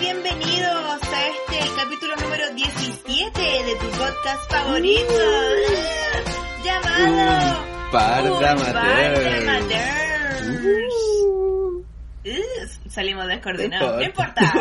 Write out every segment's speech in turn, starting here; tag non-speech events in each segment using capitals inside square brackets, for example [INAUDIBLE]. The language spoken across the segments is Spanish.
bienvenidos a este el capítulo número 17 de tu podcast favorito Uh. llamado Un par de amateurs. Uh. Uh, salimos descoordinados, no No importa.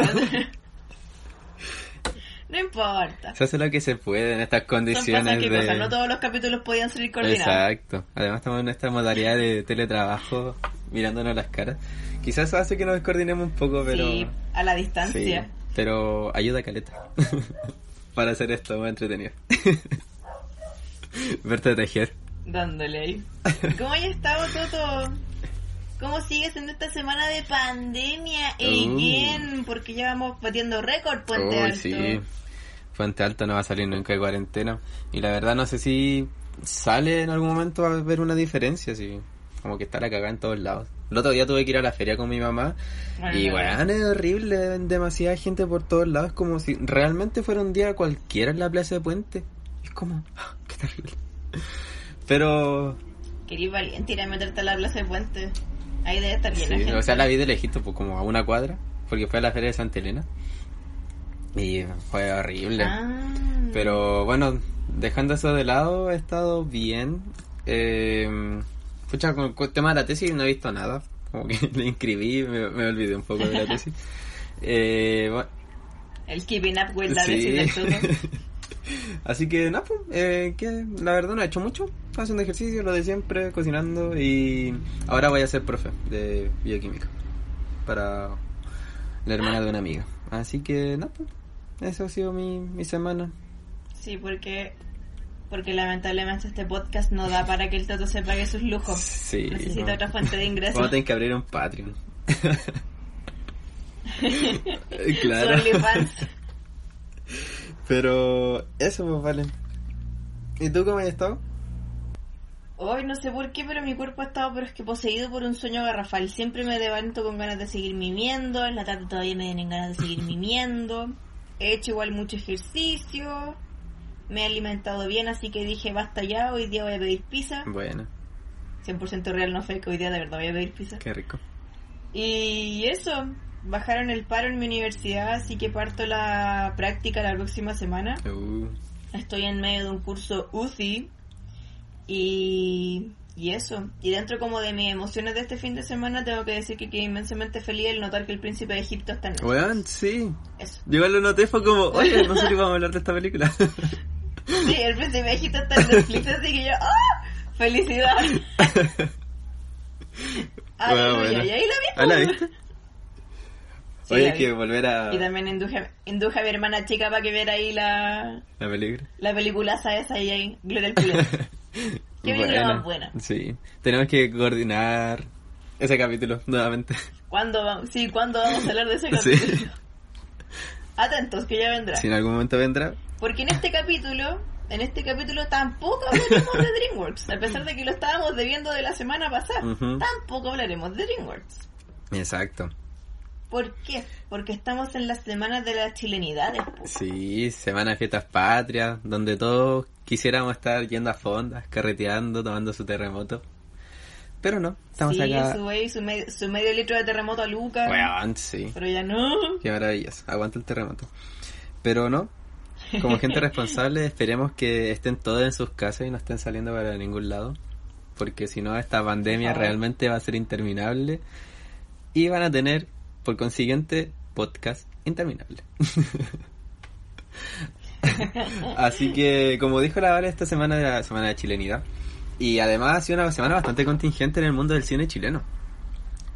no importa. Se hace lo que se puede en estas Son condiciones cosas que de... pasan, no todos los capítulos podían salir coordinados. Exacto. Además estamos en esta modalidad de teletrabajo, mirándonos las caras. Quizás hace que nos descoordinemos un poco, pero... Sí, a la Sí, distancia. pero ayuda caleta. [LAUGHS] Para hacer esto más entretenido. [LAUGHS] Verte tejer. Dándole ahí. ¿Cómo has estado, Toto? ¿Cómo sigues en esta semana de pandemia? Uh. Again, porque ya vamos batiendo récord, Puente Uy, Alto. sí. Fuente Alta no va a salir nunca de cuarentena. Y la verdad no sé si sale en algún momento a ver una diferencia, así. Como que está la cagada en todos lados. El otro día tuve que ir a la feria con mi mamá. Bueno, y bueno, es horrible, demasiada gente por todos lados. como si realmente fuera un día cualquiera en la plaza de Puente. Es como, ¡ah! qué terrible. Pero, Querís valiente ir a meterte a la plaza de Puente. Ahí debe estar de sí, gente. o sea, la vi de lejito, pues como a una cuadra. Porque fue a la feria de Santa Elena. Y fue horrible. Ah. Pero bueno, dejando eso de lado, he estado bien. Eh, pucha, con, el tema de la tesis no he visto nada. Como que [LAUGHS] le inscribí, me, me olvidé un poco de la tesis. Eh, bueno, El keeping up with la sí. tesis del. [LAUGHS] Así que nada, pues, eh, que la verdad no he hecho mucho. Haciendo ejercicio, lo de siempre, cocinando y ahora voy a ser profe de bioquímica para la hermana de una amiga. Así que nada, pues, eso ha sido mi, mi semana. Sí, porque porque lamentablemente este podcast no da para que el Toto se pague sus lujos. Sí. Necesita no. otra fuente de ingresos. Vamos a tener que abrir un Patreon. [LAUGHS] Claro. Pero eso pues vale. ¿Y tú cómo has estado? Hoy no sé por qué, pero mi cuerpo ha estado pero es que poseído por un sueño garrafal. Siempre me levanto con ganas de seguir mimiendo, en la tarde todavía me vienen ganas de seguir mimiendo. He hecho igual mucho ejercicio, me he alimentado bien, así que dije basta ya, hoy día voy a pedir pizza. Bueno, 100% real, no fake, hoy día de verdad voy a pedir pizza. qué rico. Y eso, bajaron el paro en mi universidad, así que parto la práctica la próxima semana. Uh, Estoy en medio de un curso UCI y, y eso. Y dentro como de mis emociones de este fin de semana tengo que decir que quedé inmensamente feliz al notar que el príncipe de Egipto está en Netflix. weón, sí. Eso. Yo lo noté, fue como, oye, no sé si vamos a hablar de esta película. [LAUGHS] Sí, el príncipe de Egipto está en Netflix, [LAUGHS] así que yo, ¡ah! ¡Felicidad! [LAUGHS] Aleluya, Bueno, bueno. y ahí la vi. ¿Ah, la? Sí, Oye, hay vi. que volver a Y también induje, induje a mi hermana chica para que viera ahí la, la película. la peliculaza esa y ahí, Gloria al. [LAUGHS] Qué película más buena. Sí, tenemos que coordinar ese capítulo nuevamente. ¿Cuándo vamos? Sí, ¿cuándo vamos a hablar de ese Sí. capítulo? Atentos, que ya vendrá. Si en algún momento vendrá, Porque en este capítulo, en este capítulo tampoco hablaremos de DreamWorks. A pesar de que lo estábamos debiendo de la semana pasada, tampoco hablaremos de DreamWorks. exacto. ¿Por qué? Porque estamos en las semanas de las chilenidades. Sí, semana de fiestas patrias, donde todos quisiéramos estar yendo a fondas, carreteando, tomando su terremoto. Pero no, estamos sí, acá. su, wey, su, me- su medio litro de terremoto a Lucas. Weón, sí. Pero ya no. Qué maravillas. Aguanta el terremoto. Pero no, como [LAUGHS] gente responsable, esperemos que estén todos en sus casas y no estén saliendo para ningún lado. Porque si no, esta pandemia realmente va a ser interminable. Y van a tener, por consiguiente, podcast interminable. [LAUGHS] Así que, como dijo la Vale, esta semana era la semana de chilenidad. Y además ha sido una semana bastante contingente en el mundo del cine chileno.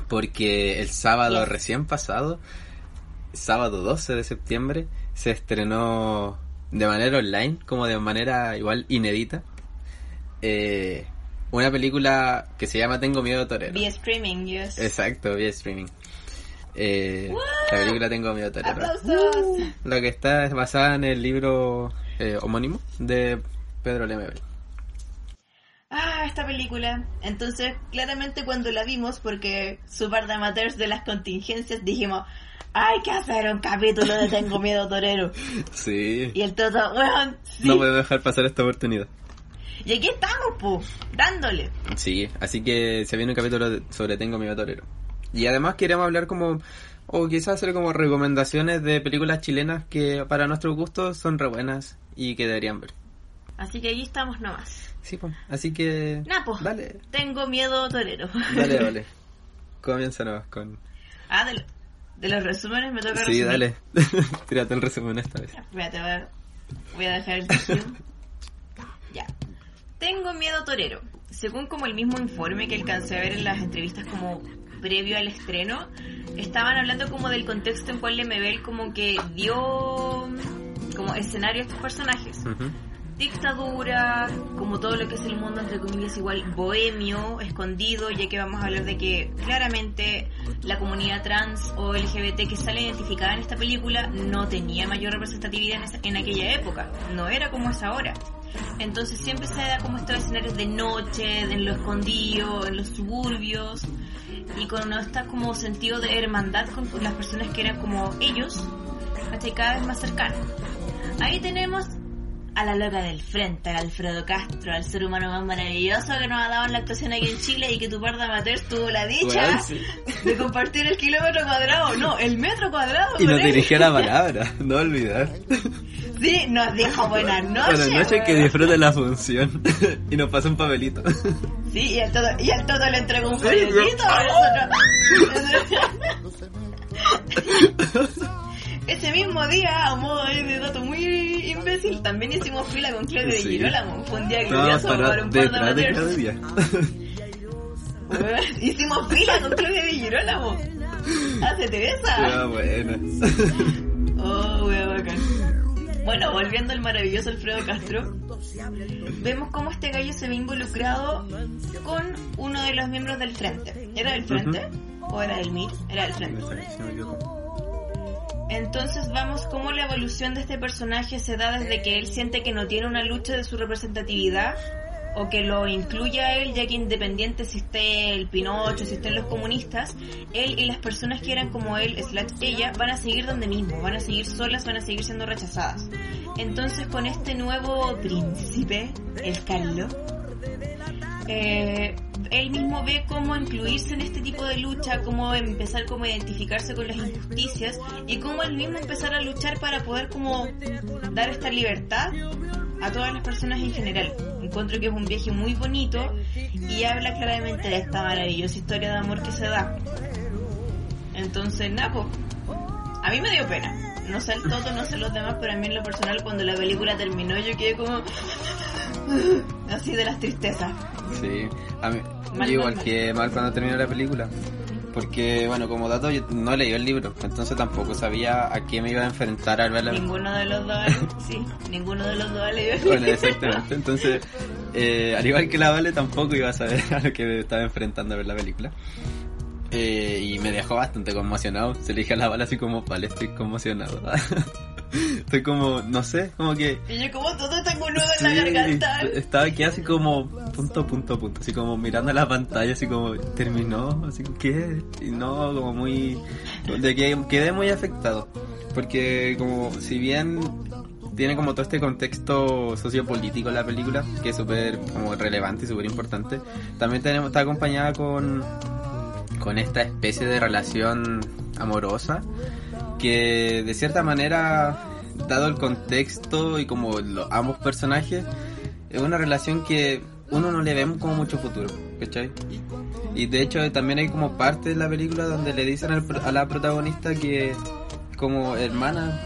Porque el sábado recién pasado, sábado 12 de septiembre, se estrenó de manera online, como de manera igual inédita, eh, una película que se llama Tengo miedo torero. Vía streaming, yes. Exacto, vía streaming. Eh, la película Tengo miedo torero. ¡Aplausos! Lo que está es basada en el libro eh, homónimo de Pedro Lemebel. Ah, esta película. Entonces, claramente cuando la vimos, porque su par de amateurs de las contingencias, dijimos, hay que hacer un capítulo de Tengo Miedo Torero. Sí. Y el Toto, weón, sí. No puedo dejar pasar esta oportunidad. Y aquí estamos, pu, dándole. Sí, así que se viene un capítulo de- sobre Tengo miedo torero. Y además queremos hablar como O quizás hacer como recomendaciones de películas chilenas que para nuestro gusto son re buenas y que deberían ver. Así que ahí estamos nomás. Sí, pues. Así que. Napo. Dale. Tengo miedo torero. Dale, dale. [LAUGHS] Comienza nomás con. Ah, de, lo- de los resúmenes me toca Sí, resumir. dale. [LAUGHS] Tírate el resumen esta vez. Espérate, a ver. Voy a dejar el ya. Tengo miedo torero. Según como el mismo informe que alcancé a ver en las entrevistas como previo al estreno, estaban hablando como del contexto en cual Lemebel como que dio como escenario a estos personajes. Ujú. Dictadura, como todo lo que es el mundo entre comillas igual bohemio, escondido, ya que vamos a hablar de que claramente la comunidad trans o LGBT que sale identificada en esta película no tenía mayor representatividad en, esa- en aquella época, no era como es ahora. Entonces siempre se da como estos escenarios de noche, en lo escondido, en los suburbios, y con este como sentido de hermandad con las personas que eran como ellos, hasta cada vez más cercanos. Ahí tenemos a la loca del frente, al Alfredo Castro, al ser humano más maravilloso que nos ha dado en la actuación aquí en Chile y que tu parda amateur tuvo la dicha sí. de compartir el kilómetro cuadrado, no, el metro cuadrado. Y nos él. dirigió la palabra, [LAUGHS] no olvidar. Sí, nos dijo buenas noches. Buenas noches, que disfruten la función. [LAUGHS] y nos pasó un papelito. Sí, y al todo, y al todo le entregó un yo- nosotros- [LAUGHS] Ese mismo día, a modo de dato muy imbécil, también hicimos fila con Claudio de Sí. Girolamo. Fue un día glorioso para parados un par de de amateurs. Weón, Hicimos fila con Claudia de Girolamo. Hacete esa. Ah, buena. Oh, wea bacán. Bueno, volviendo al maravilloso Alfredo Castro, vemos cómo este gallo se ve involucrado con uno de los miembros del frente. ¿Era del frente? ¿O era del MIR? Era del frente. Entonces vamos cómo la evolución de este personaje se da desde que él siente que no tiene una lucha de su representatividad o que lo incluya él, ya que independiente si esté el Pinocho, si estén los comunistas, él y las personas que eran como él, slash ella, van a seguir donde mismo, van a seguir solas, van a seguir siendo rechazadas. Entonces con este nuevo príncipe, el Carlos, eh, él mismo ve cómo incluirse en este tipo de lucha, cómo empezar como a identificarse con las injusticias y cómo él mismo empezar a luchar para poder como dar esta libertad a todas las personas en general. Encuentro que es un viaje muy bonito y habla claramente de esta maravillosa historia de amor que se da. Entonces, Napo, a mí me dio pena. No sé el todo, no sé los demás, pero a mí en lo personal cuando la película terminó yo quedé como así de las tristezas. Sí, a mí, yo igual mal, que mal cuando terminó la película. Porque, bueno, como dato, yo no leí el libro, entonces tampoco sabía a qué me iba a enfrentar al ver la Ninguno de los dos, [LAUGHS] sí, ninguno de los dos le Bueno, exactamente. Entonces, eh, al igual que la Vale, tampoco iba a saber [LAUGHS] a lo que me estaba enfrentando a ver la película. Eh, y me dejó bastante conmocionado. Se le dije a la Vale así como, vale, estoy conmocionado. [LAUGHS] estoy como, no sé, como que... Y yo como todo tengo un nudo en la garganta. estaba aquí así como punto, punto, punto, así como mirando la pantalla, así como terminó, así ¿qué? Y no, como muy, de que quedé muy afectado, porque como si bien tiene como todo este contexto sociopolítico la película, que es súper como relevante y súper importante, también tenemos, está acompañada con, con esta especie de relación amorosa, que de cierta manera, dado el contexto y como lo- ambos personajes, es una relación que uno no le vemos como mucho futuro, ¿cachai? Y de hecho también hay como parte de la película donde le dicen al a la protagonista que como hermana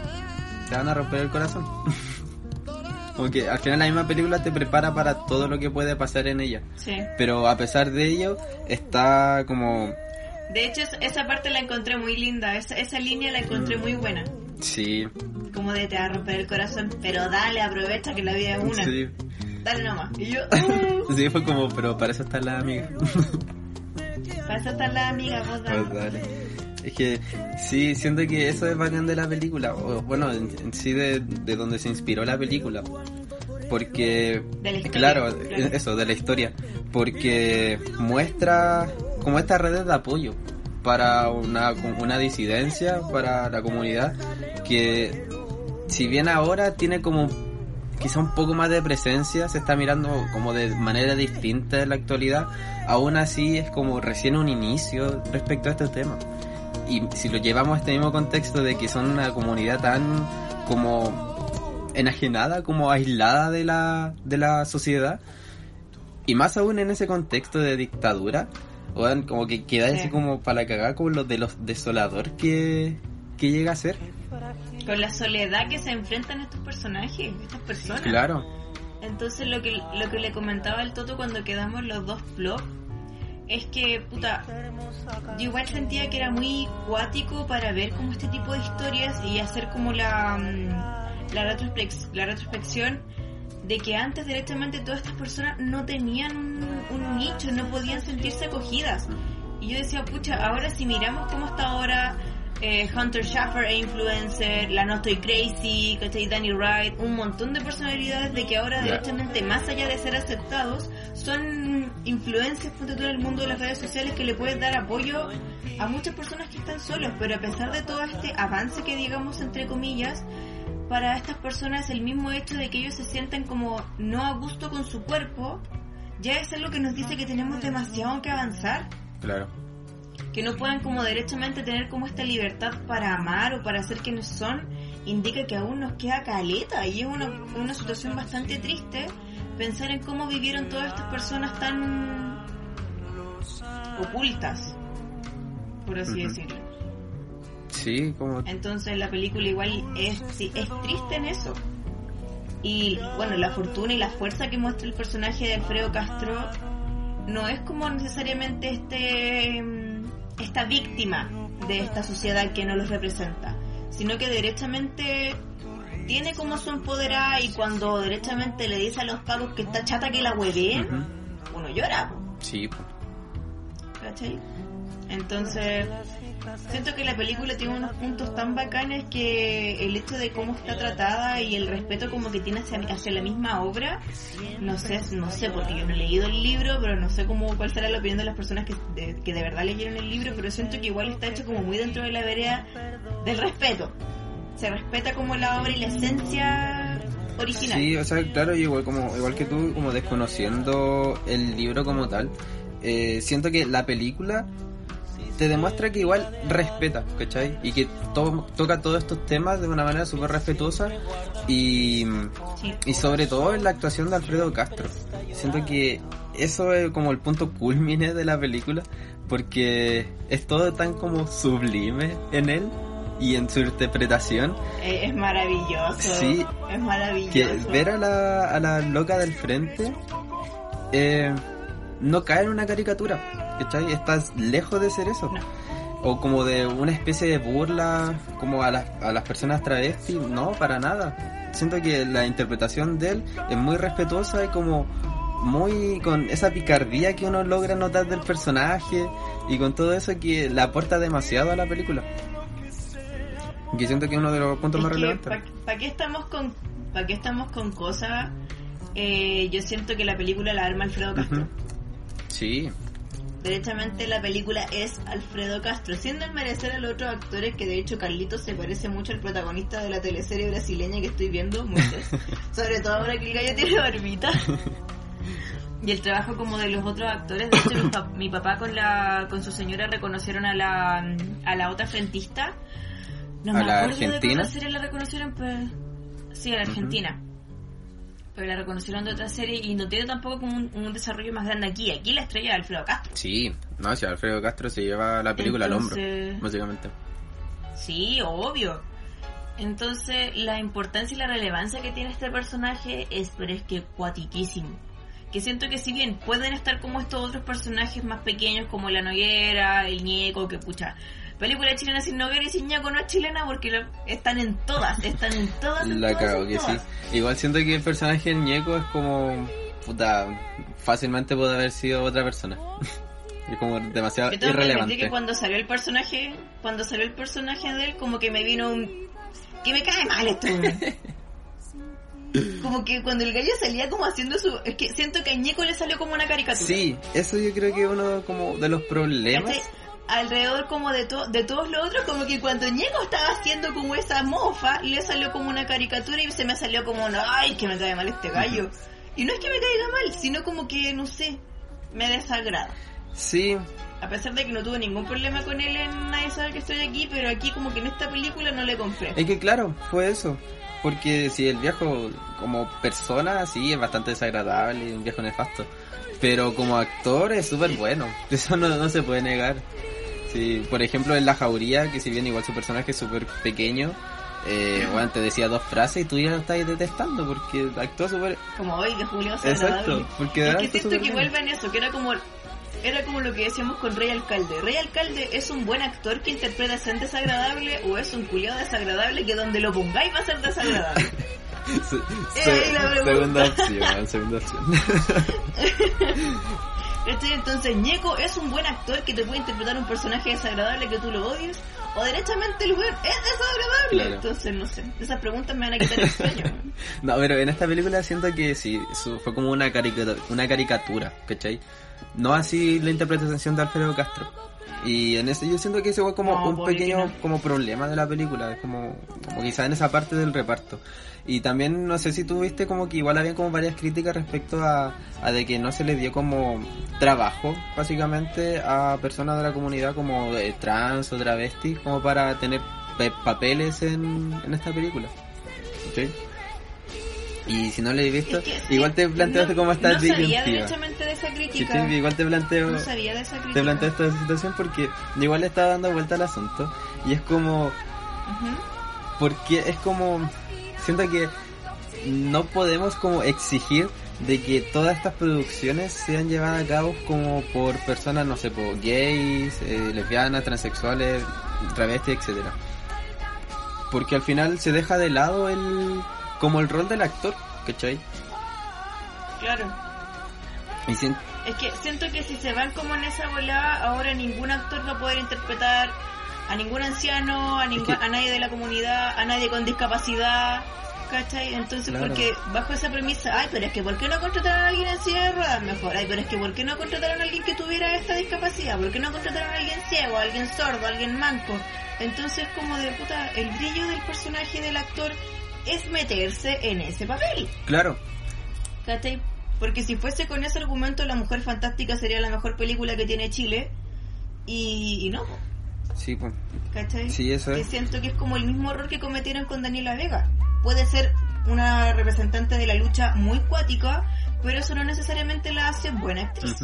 te van a romper el corazón. [LAUGHS] como que al final la misma película te prepara para todo lo que puede pasar en ella. Sí. Pero a pesar de ello, está como... De hecho, es- esa parte la encontré muy linda. Esa, esa línea la encontré muy buena. Sí, Como de te va a romper el corazón. Pero dale, aprovecha que la vida es una. sí. Dale nomás. Y yo, uh, [LAUGHS] Sí, fue como, pero para eso está la amiga. [LAUGHS] para eso está la amiga, vos dale. Pues dale. Es que sí, siento que eso es bacán de la película. O, bueno, en, en sí de, de donde se inspiró la película. Porque, historia, claro, claro. eso, de la historia. Porque muestra como estas redes de apoyo para una, una disidencia, para la comunidad, que si bien ahora tiene como quizá un poco más de presencia, se está mirando como de manera distinta en la actualidad, aún así es como recién un inicio respecto a este tema. y si lo llevamos a este mismo contexto de que son una comunidad tan como enajenada, como aislada de la, de la sociedad, y más aún en ese contexto de dictadura, como que queda así como para la cagada como lo de los desolador que, que llega a ser. Con la soledad que se enfrentan estos personajes, estas personas. Claro. Entonces lo que, lo que le comentaba el Toto cuando quedamos los dos vlogs es que, puta, yo igual sentía que era muy cuático para ver como este tipo de historias y hacer como la, mm, la, retrospec- la retrospección de que antes directamente todas estas personas no tenían un, un nicho, no podían sentirse acogidas. Y yo decía, pucha, ahora si miramos cómo está ahora eh, Hunter Schaffer e influencer, la No Estoy Crazy, ¿cachai? Danny Wright, un montón de personalidades de que ahora directamente, más allá de ser aceptados, son influencias tú, en el mundo de las redes sociales que le pueden dar apoyo a muchas personas que están solos, pero a pesar de todo este avance que digamos entre comillas, para estas personas el mismo hecho de que ellos se sientan como no a gusto con su cuerpo, ya es algo que nos dice que tenemos demasiado que avanzar Claro. que no puedan como derechamente tener como esta libertad para amar o para ser quienes son, indica que aún nos queda caleta y es una, una situación bastante triste pensar en cómo vivieron todas estas personas tan ocultas, por así decirlo. Sí, como... Entonces la película igual es, sí, es triste en eso. Y bueno, la fortuna y la fuerza que muestra el personaje de Alfredo Castro no es como necesariamente este mm, esta víctima de esta sociedad que no los representa, sino que derechamente tiene como su empoderada y cuando derechamente le dice a los pagos que está chata que la hueveen, Ujú. uno llora. po. Sí. ¿cachai? Entonces, siento que la película tiene unos puntos tan bacanes que el hecho de cómo está tratada y el respeto como que tiene hacia, hacia la misma obra, no sé, no sé, porque yo no he leído el libro, pero no sé cómo cuál será la opinión de las personas que de, que de verdad leyeron el libro, pero siento que igual está hecho como muy dentro de la vereda del respeto. Se respeta como la obra y la esencia original. Sí, o sea, claro, igual como igual que tú, como desconociendo el libro como tal, eh, siento que la película te demuestra que igual respeta, ¿cachai? Y que to- toca todos estos temas de una manera súper respetuosa y, Sí. y sobre todo en la actuación de Alfredo Castro. Siento que eso es como el punto culmine de la película porque es todo tan como sublime en él y en su interpretación Eh, es maravilloso. Sí. Es maravilloso. que ver a la, a la loca del frente eh, no cae en una caricatura, ¿cachai? Estás lejos de ser eso. No. O como de una especie de burla como a las, a las personas travestis, no, para nada. Siento que la interpretación de él es muy respetuosa y como muy con esa picardía que uno logra notar del personaje y con todo eso que le aporta demasiado a la película. Que siento que es uno de los puntos más relevantes. ¿Para qué estamos con para qué estamos con cosas? Eh, yo siento que la película la arma Alfredo Castro. Ujú. Sí, Derechamente la película es Alfredo Castro, sin desmerecer a los otros actores que de hecho Carlitos se parece mucho al protagonista de la teleserie brasileña que estoy viendo, mucho. [LAUGHS] Sobre todo ahora que el gallo tiene barbita. Y el trabajo como de los otros actores, de hecho mi, pa- mi papá con la con su señora reconocieron a la a la otra frentista. No ¿A me la acuerdo de argentina? serie la reconocieron, pero sí, a la. Argentina. Pero la reconocieron de otra serie y no tiene tampoco como un, un desarrollo más grande aquí. Aquí la estrella de Alfredo Castro. Sí, no, si Alfredo Castro se lleva la película al hombro, básicamente. Sí, obvio. Entonces, la importancia y la relevancia que tiene este personaje es, pero es que cuatiquísimo. Que siento que si bien pueden estar como estos otros personajes más pequeños como la Noguera, el Ñeco, que pucha, película chilena sin Noguera y sin Ñeco no es chilena porque lo- están en todas, están en todas. en La todas, cago en que sí. Igual siento que el personaje del ñeco es como. Puta, fácilmente puede haber sido otra persona. [LAUGHS] es como demasiado Yo tengo que admitir irrelevante. que cuando salió el personaje, cuando salió el personaje de él, como que me vino un... que me cae mal esto. [LAUGHS] como que cuando el gallo salía como haciendo su... Es que siento que a Ñeco le salió como una caricatura. Sí, eso yo creo que es uno como de los problemas. ¿Cachai? Alrededor como de, to- de todos los otros, como que cuando Ñeco estaba haciendo como esa mofa, le salió como una caricatura y se me salió como, no, ay, que me cae mal este gallo. Y no es que me caiga mal, sino como que, no sé, me desagrada. Sí, A pesar de que no tuve ningún problema con él en Nadie sabe que estoy aquí, pero aquí como que en esta película no le compré. es que claro, fue eso. Porque si el viejo como persona, sí, es bastante desagradable, un viejo nefasto. Pero como actor es súper bueno, [LAUGHS] eso no, no se puede negar. Sí, por ejemplo en La Jauría, que si bien igual su personaje es súper pequeño, eh, bueno, te decía dos frases y tú ya lo estás detestando porque actúa súper... Como hoy, que Julio Exacto, porque Es que siento que bien. vuelve en eso, que era como era como lo que decíamos con Rey Alcalde. Rey Alcalde es un buen actor que interpreta a ser desagradable o es un culiado desagradable que donde lo pongáis va a ser desagradable. [LAUGHS] Se- se- segunda opción, segunda opción. [LAUGHS] ¿Cachai? Entonces, Ñeco es un buen actor que te puede interpretar un personaje desagradable que tú lo odies, o derechamente el weón es desagradable. Claro. Entonces, no sé, esas preguntas me van a quitar el sueño. [LAUGHS] No, pero en esta película siento que sí, fue como una caricatura, una caricatura, ¿cachai? No así la interpretación de Alfredo Castro. Y en ese yo siento que ese fue como No, un que pequeño como problema de la película, es como, como quizá en esa parte del reparto. Y también no sé si tú viste como que igual había como varias críticas respecto a, a de que no se le dio como trabajo básicamente a personas de la comunidad como de trans o travestis como para tener pe- papeles en, en esta película. ¿Sí? Y si no lo he visto, igual te planteaste no- cómo está No sabía disyuntiva. derechamente de esa crítica. igual te planteo, No sabía de esa crítica. te planteo esta situación porque igual le está dando vuelta al asunto y es como, porque es como, siento que no podemos como exigir de que todas estas producciones sean llevadas a cabo como por personas, no sé, por gays, eh, lesbianas, transexuales, travestis, etcétera. Porque al final se deja de lado el como el rol del actor, ¿cachai? Claro. Y sien- Es que siento que si se van como en esa volada, ahora ningún actor va a poder interpretar a ningún anciano, a, ningún, que- a nadie de la comunidad, a nadie con discapacidad. ¿Cachai? Entonces, Claro. porque bajo esa premisa, ay, pero es que ¿por qué no contrataron a alguien en silla de ruedas mejor? Ay, pero es que ¿por qué no contrataron a alguien que tuviera esta discapacidad? ¿Por qué no contrataron a alguien ciego, a alguien sordo, a alguien manco? Entonces, como de puta, el brillo del personaje del actor es meterse en ese papel. claro, ¿Cachai? Porque si fuese con ese argumento, La Mujer Fantástica sería la mejor película que tiene Chile. Y, y no, sí, pues. ¿cachai? Sí, eso Que es. siento que es como el mismo error que cometieron con Daniela Vega. Puede ser una representante de la lucha muy cuática, pero eso no necesariamente la hace buena actriz.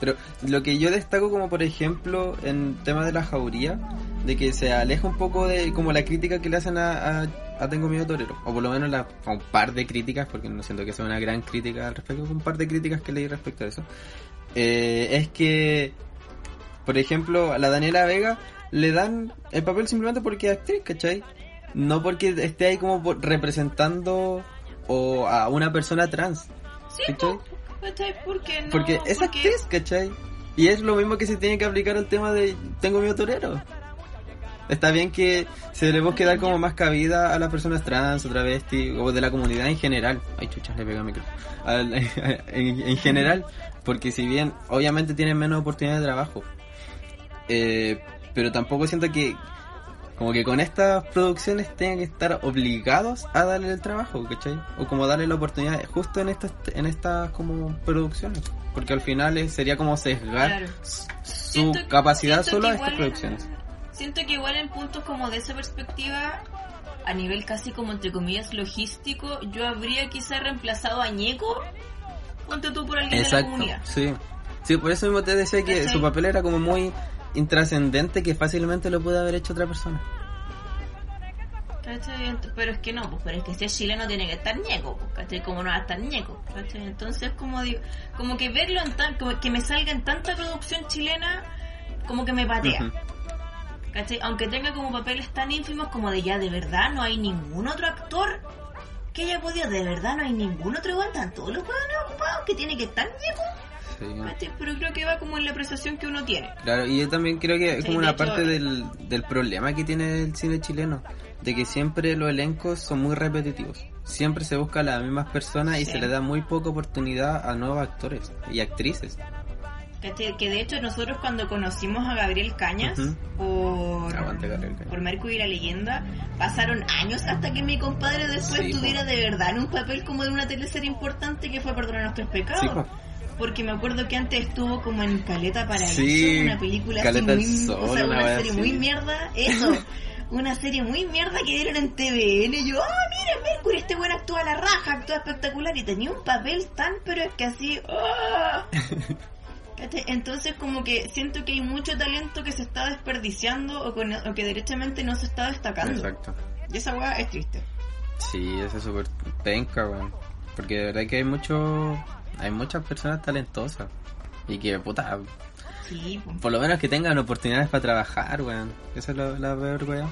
Pero lo que yo destaco como por ejemplo en tema de la jauría, de que se aleja un poco de como la crítica que le hacen a, a, a Tengo Miedo Torero, o por lo menos la, un par de críticas, porque no siento que sea una gran crítica al respecto, un par de críticas que leí respecto a eso, eh, es que, por ejemplo, a la Daniela Vega le dan el papel simplemente porque es actriz, ¿cachai? No porque esté ahí como por- representando o a una persona trans. Sí, ¿cachai? po, ¿cachai? Porque no, Porque es porque- actriz, ¿cachai? Y es lo mismo que se tiene que aplicar al tema de Tengo miedo torero. Está bien que se le busque dar como más cabida a las personas trans o travesti o de la comunidad en general. Ay, chuchas, le pega el. Al- [LAUGHS] en, en general, porque si bien obviamente tienen menos oportunidades de trabajo, eh, pero tampoco siento que como que con estas producciones tengan que estar obligados a darle el trabajo, ¿cachai? O como darle la oportunidad justo en estas en estas como producciones, porque al final es- sería como sesgar Claro. su Siento- capacidad solo a estas producciones. En- siento que igual en puntos como de esa perspectiva, a nivel casi como entre comillas logístico, yo habría quizá reemplazado a Ñeco, ponte tú por alguien de la Exacto, comunidad. sí. Sí, por eso mismo te decía que ¿Cachai? su papel era como muy intrascendente que fácilmente lo puede haber hecho otra persona. Pero es que no, pues, pero es que si es chileno tiene que estar ñeco, pues, ¿cachai? Como no va a estar ñeco, ¿cachai? Entonces, como digo, como que verlo en tan, como que me salga en tanta producción chilena, como que me patea. ¿Cachai? Aunque tenga como papeles tan ínfimos como de ya, de verdad, no hay ningún otro actor que haya podido, de verdad, no hay ningún otro igual, están todos los huevones ocupados que tiene que estar Sí. ¿cachai? Pero creo que va como en la apreciación que uno tiene. Claro, y yo también creo que es Sí, como de una hecho- parte del, del problema que tiene el cine chileno, de que siempre los elencos son muy repetitivos. Siempre se busca a las mismas personas y se le da muy poca oportunidad a nuevos actores y actrices. Que de hecho nosotros cuando conocimos a Gabriel Cañas por, Aguante, Gabriel Cañas. por Mercury y la leyenda, pasaron años hasta que mi compadre después Sí, po. tuviera de verdad un papel como de una teleserie importante que fue Perdonar nuestros pecados. Sí, porque me acuerdo que antes estuvo como en Caleta Paraíso, Sí, una película Caleta así muy, Sol, o sea, una serie muy mierda, eso. [LAUGHS] Una serie muy mierda que dieron en TVN. Y yo, ah, mira, Mercury, este buen actúa a la raja, actúa espectacular. Y tenía un papel tan, pero es que así. ¡ah! [LAUGHS] Entonces, como que siento que hay mucho talento que se está desperdiciando o, con- o que derechamente no se está destacando. Exacto. Y esa weá es triste. Sí, eso es súper penca, weón. Porque de verdad que hay mucho, hay muchas personas talentosas. Y que, puta, Sí, po. por lo menos que tengan oportunidades para trabajar, weón. Esa es la, la peor, weón.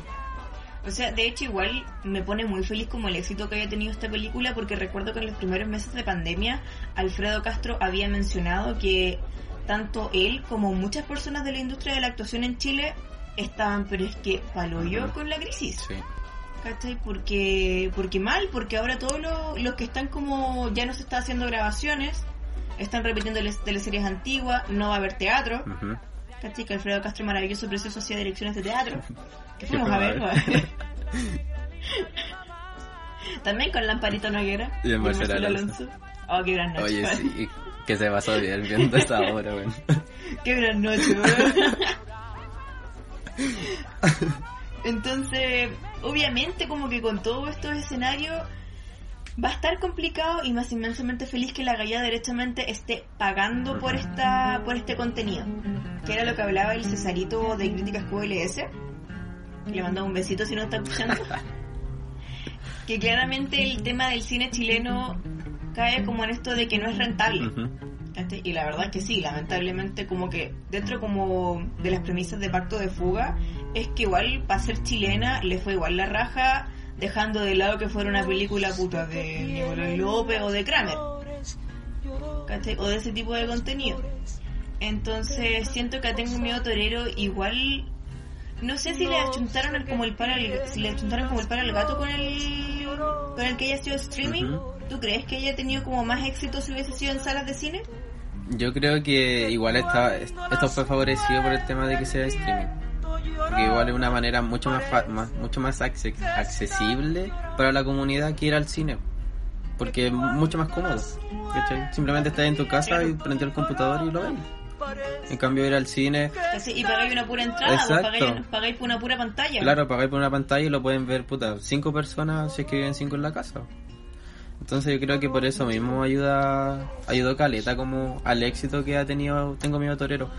O sea, de hecho igual me pone muy feliz como el éxito que haya tenido esta película porque recuerdo que en los primeros meses de pandemia Alfredo Castro había mencionado que tanto él como muchas personas de la industria de la actuación en Chile estaban, pero es que paloyo con la crisis. Sí. ¿Cachai? Porque, porque mal, porque ahora todos los, los que están como ya no se está haciendo grabaciones, están repitiendo les- teleseries antiguas, no va a haber teatro. Ujú. ¿Cachai? Que Alfredo Castro maravilloso, precioso, hacía direcciones de teatro. [LAUGHS] Que ¿Qué fuimos a ver, weón. [LAUGHS] También con Lamparito Noguera Y el Marcelo Alonso. Oh, qué gran noche. Oye, sí, que se pasó bien viendo esa obra, weón. [LAUGHS] Qué gran noche, weón. Entonces, obviamente, como que con todos estos escenarios va a estar complicado y más inmensamente feliz que la Galla derechamente esté pagando por esta por este contenido. Que era lo que hablaba el Cesarito de Críticas QLS. Le mandaba un besito si no está escuchando. [LAUGHS] que claramente el tema del cine chileno cae como en esto de que no es rentable. Y la verdad es que sí, lamentablemente como que dentro como de las premisas de Pacto de Fuga es que igual para ser chilena le fue igual la raja dejando de lado que fuera una película puta de Nicolás López o de Kramer. ¿Cachai? O de ese tipo de contenido. Entonces siento que Tengo Miedo Torero igual no sé si le achuntaron como el para al- si le achuntaron como el para al gato con el con el que haya sido streaming. ¿Tú crees que haya tenido como más éxito si hubiese sido en salas de cine? Yo creo que igual está, esto fue favorecido por el tema de que sea streaming. Porque igual es una manera mucho más, fa- más- mucho más acce- accesible para la comunidad que ir al cine. Porque es mucho más cómodo. ¿cachai? Simplemente estás en tu casa y prendes el computador y lo ves. En cambio ir al cine, y pagáis una pura entrada, pues, Exacto. pagáis, pagáis por una pura pantalla. claro, pagáis por una pantalla y lo pueden ver, puta, cinco personas si es que viven cinco en la casa. Entonces yo creo que por eso mismo ayuda, ayudó Caleta como al éxito que ha tenido Tengo Miedo Torero.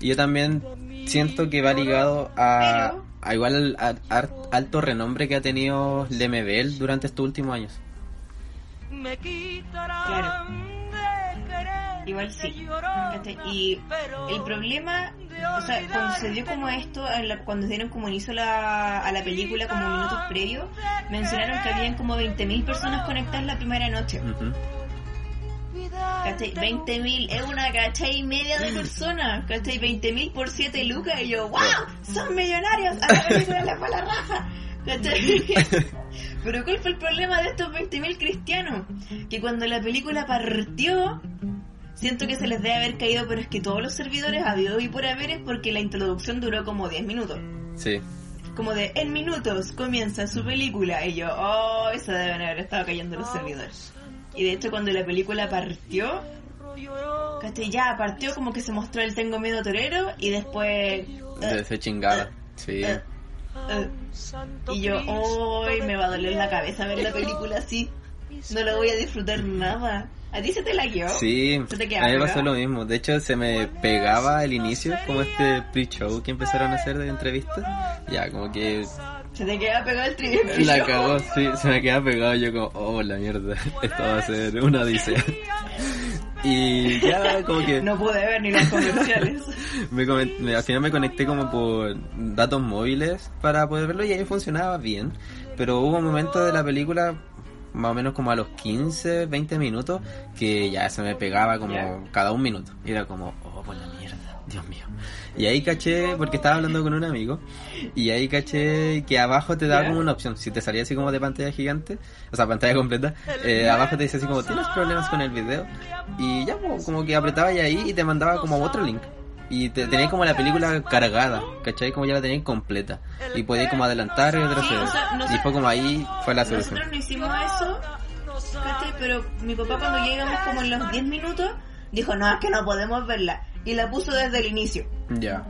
Y yo también siento que va ligado a, a igual al al alto renombre que ha tenido Lemebel durante estos últimos años. Claro. Igual sí. Y el problema, o sea, cuando se dio como esto, cuando dieron como inicio la, a la película, como minutos previos, mencionaron que habían como 20.000 personas conectadas la primera noche. Ujú. ¿Cachai? 20.000 es una cachai y media de personas. ¿Cachai? 20.000 por 7 lucas. Y yo, ¡wow! ¡Son millonarios! ¡A la película la raja! ¿Cachai? [LAUGHS] Pero ¿cuál fue el problema de estos 20.000 cristianos? Que cuando la película partió, siento que se les debe haber caído, pero es que todos los servidores ha habido y por haber es porque la introducción duró como 10 minutos. Sí. Como de, en minutos comienza su película. Y yo, oh, eso deben haber estado cayendo los servidores. Y de hecho, cuando la película partió, ¿cachai? Ya partió como que se mostró el Tengo Miedo Torero y después. De eh, ese chingada. Sí. eh. Y yo, hoy me va a doler la cabeza ver la película así. No la voy a disfrutar nada. ¿A ti se te la guió? Sí, ¿Se te a queda mí me pasó lo mismo. De hecho, se me pegaba al inicio, como este pre-show que empezaron a hacer de entrevistas. Ya, como que Se te queda pegado el triple. [LAUGHS] la cagó, sí, se me quedaba pegado. Yo, como, oh, la mierda, [LAUGHS] esto va a ser una odisea. Y ya, como que No pude ver ni los comerciales. [LAUGHS] me, me- al final me conecté como por datos móviles para poder verlo y ahí funcionaba bien. Pero hubo un momento de la película, más o menos como a los 15, 20 minutos, que ya se me pegaba como cada un minuto. Y era como, oh, por la mierda, Dios mío. Y ahí caché, porque estaba hablando con un amigo, y ahí caché que abajo te daba como una opción. Si te salía así como de pantalla gigante, o sea, pantalla completa, [LAUGHS] eh, abajo te dice así como, ¿tienes problemas con el video? Y ya, como que apretaba ahí y te mandaba como otro link. Y te, tenías como la película cargada, ¿cachai? Como ya la tenías completa. Y podías como adelantar y retroceder. o sea, no y fue como ahí, fue la solución. Nosotros no hicimos eso, ¿cachai? Pero mi papá cuando llegamos como en los 10 minutos, dijo, no, es que no podemos verla. Y la puso desde el inicio. Ya.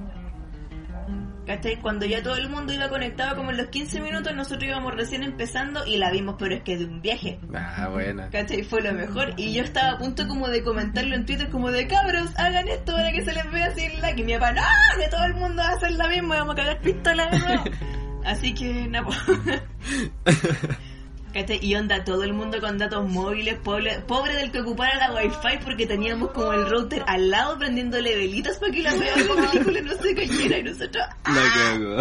¿Cachai? Cuando ya todo el mundo iba conectado como en los 15 minutos, nosotros íbamos recién empezando y la vimos, pero es que de un viaje. Ah, buena. ¿Cachai? Fue lo mejor. Y yo estaba a punto como de comentarlo en Twitter como de cabros, hagan esto para que se les vea así el like. Y mi papá, no, que todo el mundo va a hacer la misma, vamos a cagar pistola de nuevo. [LAUGHS] Así que, no, [LAUGHS] ¿Cachai? Y onda, todo el mundo con datos móviles, pobre, pobre del que ocupara la wifi porque teníamos como el router al lado prendiéndole velitas para que la película [LAUGHS] no se cayera y nosotros... La cago.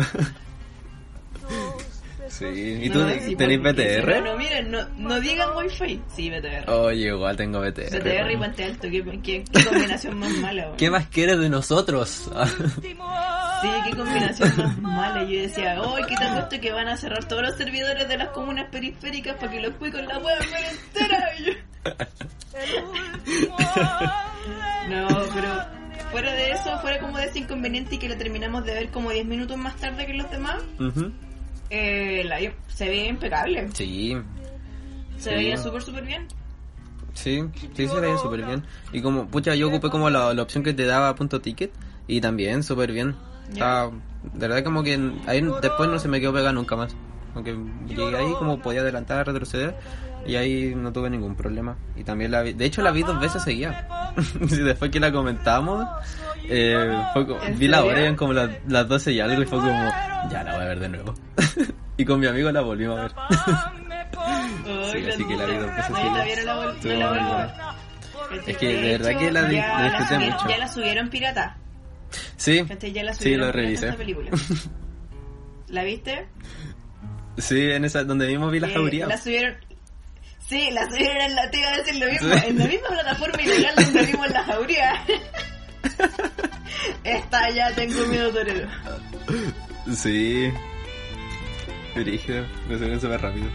Sí. ¿Y tú No, sí, tenés BTR? No, no, miren, no, no digan wifi. Sí, BTR. Oye, igual tengo BTR. BTR y Puente Alto, qué, qué, qué combinación más mala. ¿Qué más quieres de nosotros? Sí, qué combinación más mala. Yo decía, oh, ¿qué puesto que van a cerrar todos los servidores de las comunas periféricas para que los cuicos la puedan ver entera? Yo, No, pero fuera de eso, fuera como de ese inconveniente y que la terminamos de ver como 10 minutos más tarde que los demás, Ujú. Eh, la, se veía impecable. Sí. Se Sí. veía súper, súper bien. Sí, sí, se veía súper bien. Y como, pucha, yo ocupé como la, la opción que te daba punto ticket y también súper bien. Estaba- de verdad como que ahí después no se me quedó pegada nunca más. Aunque llegué ahí como podía adelantar, retroceder y ahí no tuve ningún problema. Y también la vi, de hecho la vi dos veces seguía. [LAUGHS] Después que la comentamos, eh, fue como- ¿En vi la hora eran como las, las 12 y algo y fue como, ya la voy a ver de nuevo. [LAUGHS] y con mi amigo la volvimos a ver. [LAUGHS] Sí, así que la vi dos veces no la, la. Es que de verdad que la la disfruté mucho. Ya la subieron pirata. Sí. Ya la sí, lo revisé. [LAUGHS] ¿La viste? Sí, en esa, donde mismo vi la Eh, jauría. La subieron... Sí, la subieron en la... Te iba a decir lo mismo. Sí. En la misma plataforma ilegal donde vimos la jauría. Esta ya tengo miedo torero. Sí. Brígido, lo subieron súper rápido.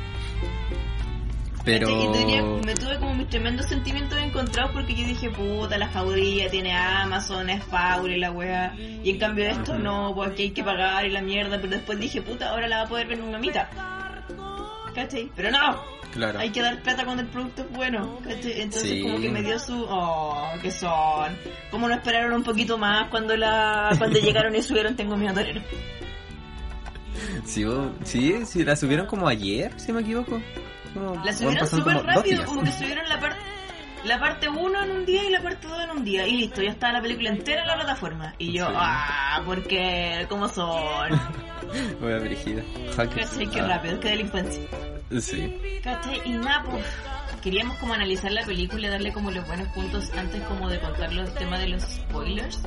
Pero... ¿Cachai? Y tenía- me tuve como mis tremendos sentimientos encontrados porque yo dije, puta, la jauría tiene Amazon, es Faul y la wea. Y en cambio esto no, pues aquí hay que pagar y la mierda. Pero después dije, puta, ahora la va a poder ver mi mamita. ¿Cachai? Pero no, Claro. hay que dar plata cuando el producto es bueno. ¿cachai? Entonces Sí. como que me dio su... Oh, que son. Como no esperaron un poquito más cuando la cuando [LAUGHS] llegaron y subieron Tengo miedo torero. Sí, sí, sí, la subieron como ayer, si me equivoco. Como- La subieron súper rápido, como que subieron la parte la parte 1 en un día y la parte 2 en un día. Y listo, ya estaba la película entera en la plataforma. Y yo, Sí. ah, porque, ¿cómo son? [LAUGHS] Voy a. ¿Cachai? Qué Ah, rápido, qué delincuencia. Sí. ¿Cachai? Y nada, pues, queríamos como analizar la película, darle como los buenos puntos antes como de contar los temas de los spoilers.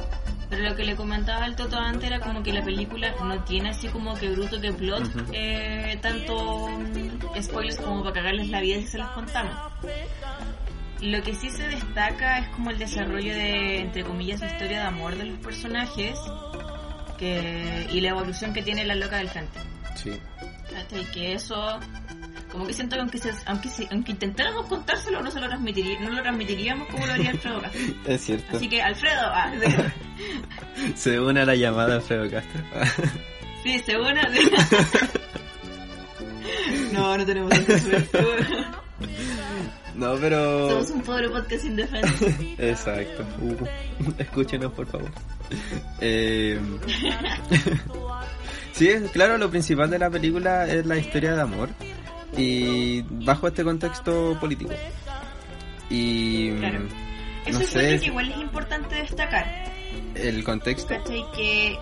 Pero lo que le comentaba al Toto antes era como que la película no tiene así como que bruto que plot, Ujú. eh, tanto mm, spoilers como para cagarles la vida si se los contamos. Lo que sí se destaca es como el desarrollo de, entre comillas, la historia de amor de los personajes que, y la evolución que tiene la loca del frente. Sí. ¿Cachai? Que eso, como que siento que aunque, se- aunque, se- aunque intentáramos contárselo, no se lo transmitiría, no lo transmitiríamos como lo haría Alfredo Castro. [LAUGHS] Es cierto. Así que, Alfredo, ah, [LAUGHS] Se une a la llamada Alfredo Castro. [LAUGHS] sí, se une. No, no tenemos tanta suerte. no, pero... Somos un pobre podcast indefenso. Exacto. Uh, escúchenos, por favor. Eh, sí, claro, lo principal de la película es la historia de amor y bajo este contexto político. Y Claro. mm, Eso no es sé que igual es importante destacar. el contexto. ¿Cachai? Que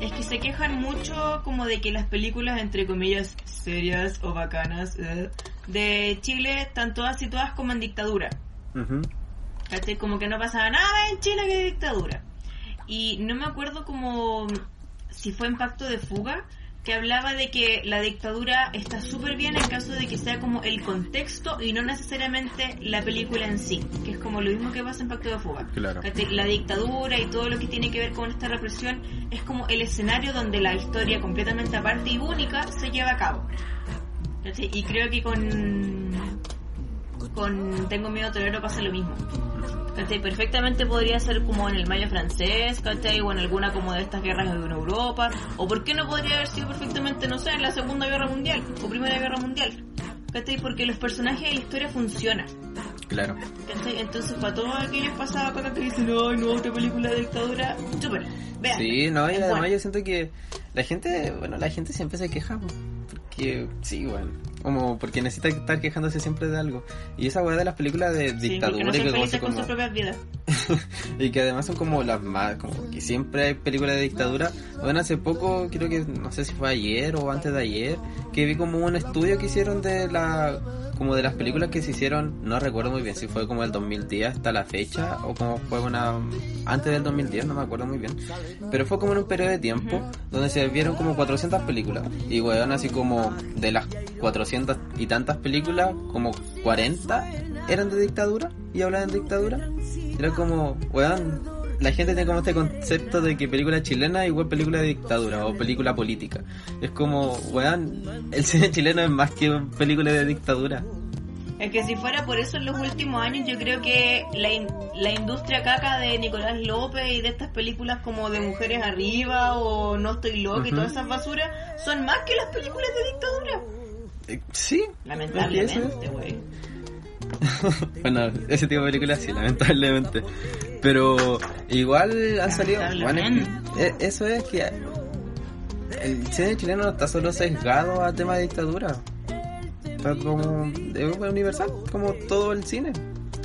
es que se quejan mucho como de que las películas, entre comillas, serias o bacanas eh, de Chile están todas situadas como en dictadura. ¿Cachai? Como que no pasaba nada en Chile que dictadura. Y no me acuerdo como si fue en Pacto de Fuga, que hablaba de que la dictadura está súper bien en caso de que sea como el contexto y no necesariamente la película en sí, que es como lo mismo que pasa en Pacto de Fuga. La dictadura y todo lo que tiene que ver con esta represión es como el escenario donde la historia completamente aparte y única se lleva a cabo. Y creo que con con Tengo miedo torero pasa lo mismo. ¿Cachai? Perfectamente podría ser como en el Mayo francés, ¿cachai? O en alguna como de estas guerras en Europa. O por qué no podría haber sido perfectamente, no sé, en la Segunda Guerra Mundial o Primera Guerra Mundial. ¿Cachai? Porque los personajes y la historia funcionan. Claro. ¿Cachai? Entonces, para todos aquellos pasados cuando te dicen, no, no, otra película de dictadura, súper, vean. Sí, no, y además buena. yo siento que la gente, bueno, la gente siempre se queja, po, porque sí, bueno, como porque necesita estar quejándose siempre de algo. Y esa weá de las películas de Sí, dictadura no son que como, con sus como- propias vidas. [LAUGHS] y que además son como las más, como que siempre hay películas de dictadura. Bueno, hace poco, creo que, no sé si fue ayer o antes de ayer, que vi como un estudio que hicieron de la, como de las películas que se hicieron, no recuerdo muy bien si fue como el 2010 hasta la fecha o como fue una, antes del 2010, no me acuerdo muy bien. Pero fue como en un periodo de tiempo donde se vieron como 400 películas. Y weón, así como de las 400 y tantas películas, como 40 eran de dictadura y hablaban de dictadura. Era como, weón, la gente tiene como este concepto de que película chilena es igual película de dictadura o película política. Es como, weón, el cine chileno es más que película de dictadura. Es que si fuera por eso en los últimos años, yo creo que la, in- la industria caca de Nicolás López y de estas películas como de Mujeres Arriba o No Estoy Loca y todas esas basuras son más que las películas de dictadura. Eh, Sí, Lamentablemente, güey. [LAUGHS] bueno, ese tipo de películas sí, lamentablemente. Pero igual han salido. Bueno, eh, eso es que el cine chileno no está solo sesgado a temas de dictadura. Está como. Es universal, como todo el cine.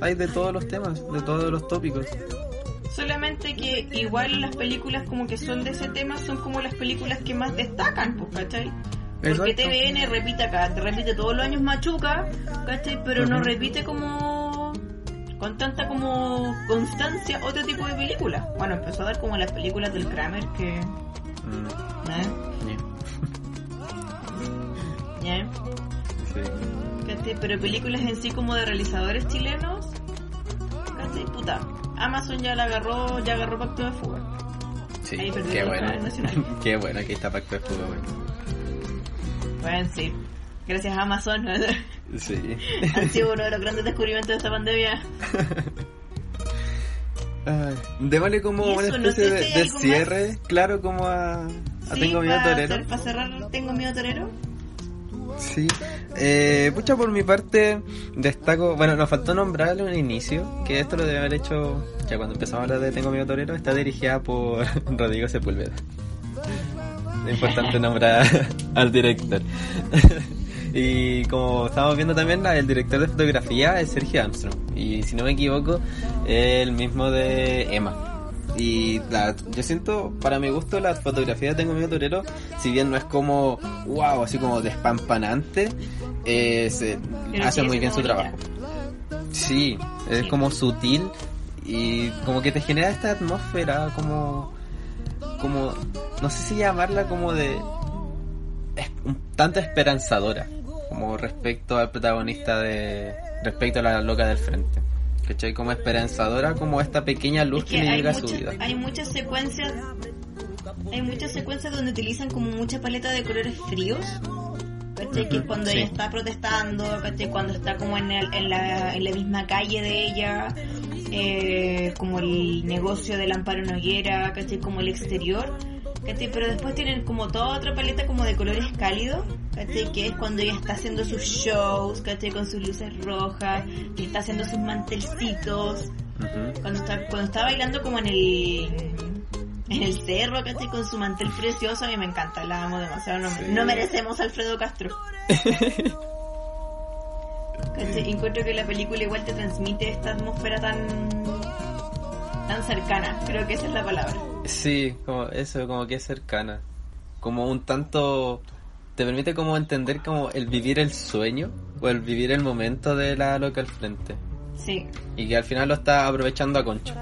Hay de todos los temas, de todos los tópicos. Solamente que igual las películas como que son de ese tema son como las películas que más destacan, pues, ¿cachai? Porque Exacto. TVN repite acá, te repite todos los años Machuca, ¿cachai? Pero no repite como con tanta como constancia otro tipo de películas. Bueno, empezó a dar como las películas del Kramer que... Mm, ¿eh? yeah. [LAUGHS] ¿Ya? Sí. ¿Cachai? Pero películas en sí como de realizadores chilenos, ¿cachai? Puta. Amazon ya la agarró, ya agarró Pacto de Fuga. Sí, Ahí qué bueno. nacional. [LAUGHS] qué bueno que está Pacto de Fuga, bueno. Bueno, sí. Gracias a Amazon. Sí. [LAUGHS] Han sido uno de los grandes descubrimientos de esta pandemia. [LAUGHS] Ay, démosle como una no especie sé de, si cierre, claro, como a, a Sí, Tengo Miedo Torero. hacer- Para cerrar, tengo miedo torero. Sí. Eh, pucha, por mi parte, destaco. Bueno, nos faltó nombrarle un inicio, que esto lo debe haber hecho ya cuando empezamos a hablar de Tengo Miedo Torero. Está dirigida por [LAUGHS] Rodrigo Sepúlveda. Es importante nombrar [LAUGHS] al director. [LAUGHS] y como estamos viendo también, el director de fotografía es Sergio Armstrong. Y si no me equivoco, es el mismo de Emma. Y la, yo siento, para mi gusto, la fotografía de Tengo Miedo Torero, si bien no es como, wow, así como despampanante, eh, se Pero hace muy bien su trabajo. Sí, es Sí. como sutil y como que te genera esta atmósfera como, como, no sé si llamarla como de, es un tanto esperanzadora, como respecto al protagonista de, respecto a la loca del frente. ¿Cachai? Como esperanzadora, como esta pequeña luz Es que, que le llega a su vida. hay muchas secuencias. Hay muchas secuencias donde utilizan como mucha paleta de colores fríos. ¿Cachai? Que es cuando sí. ella está protestando, ¿cachai? Cuando está como en, el- en, la, en la misma calle de ella, eh, como el negocio del Amparo Noguera, ¿cachai? Como el exterior, ¿cachai? Pero después tienen como toda otra paleta como de colores cálidos, ¿cachai? Que es cuando ella está haciendo sus shows, ¿cachai? Con sus luces rojas, que está haciendo sus mantelcitos, cuando está, cuando está bailando como en el en el cerro, ¿cachai? Con su mantel precioso, a mí me encanta, la amo demasiado. No, Sí. no merecemos a Alfredo Castro. [LAUGHS] ¿Cachai? Encuentro que la película igual te transmite esta atmósfera tan tan cercana, creo que esa es la palabra. Sí, como eso, como que es cercana. Como un tanto te permite como entender como el vivir el sueño o el vivir el momento de la loca al frente. Sí, Y que al final lo está aprovechando a concho.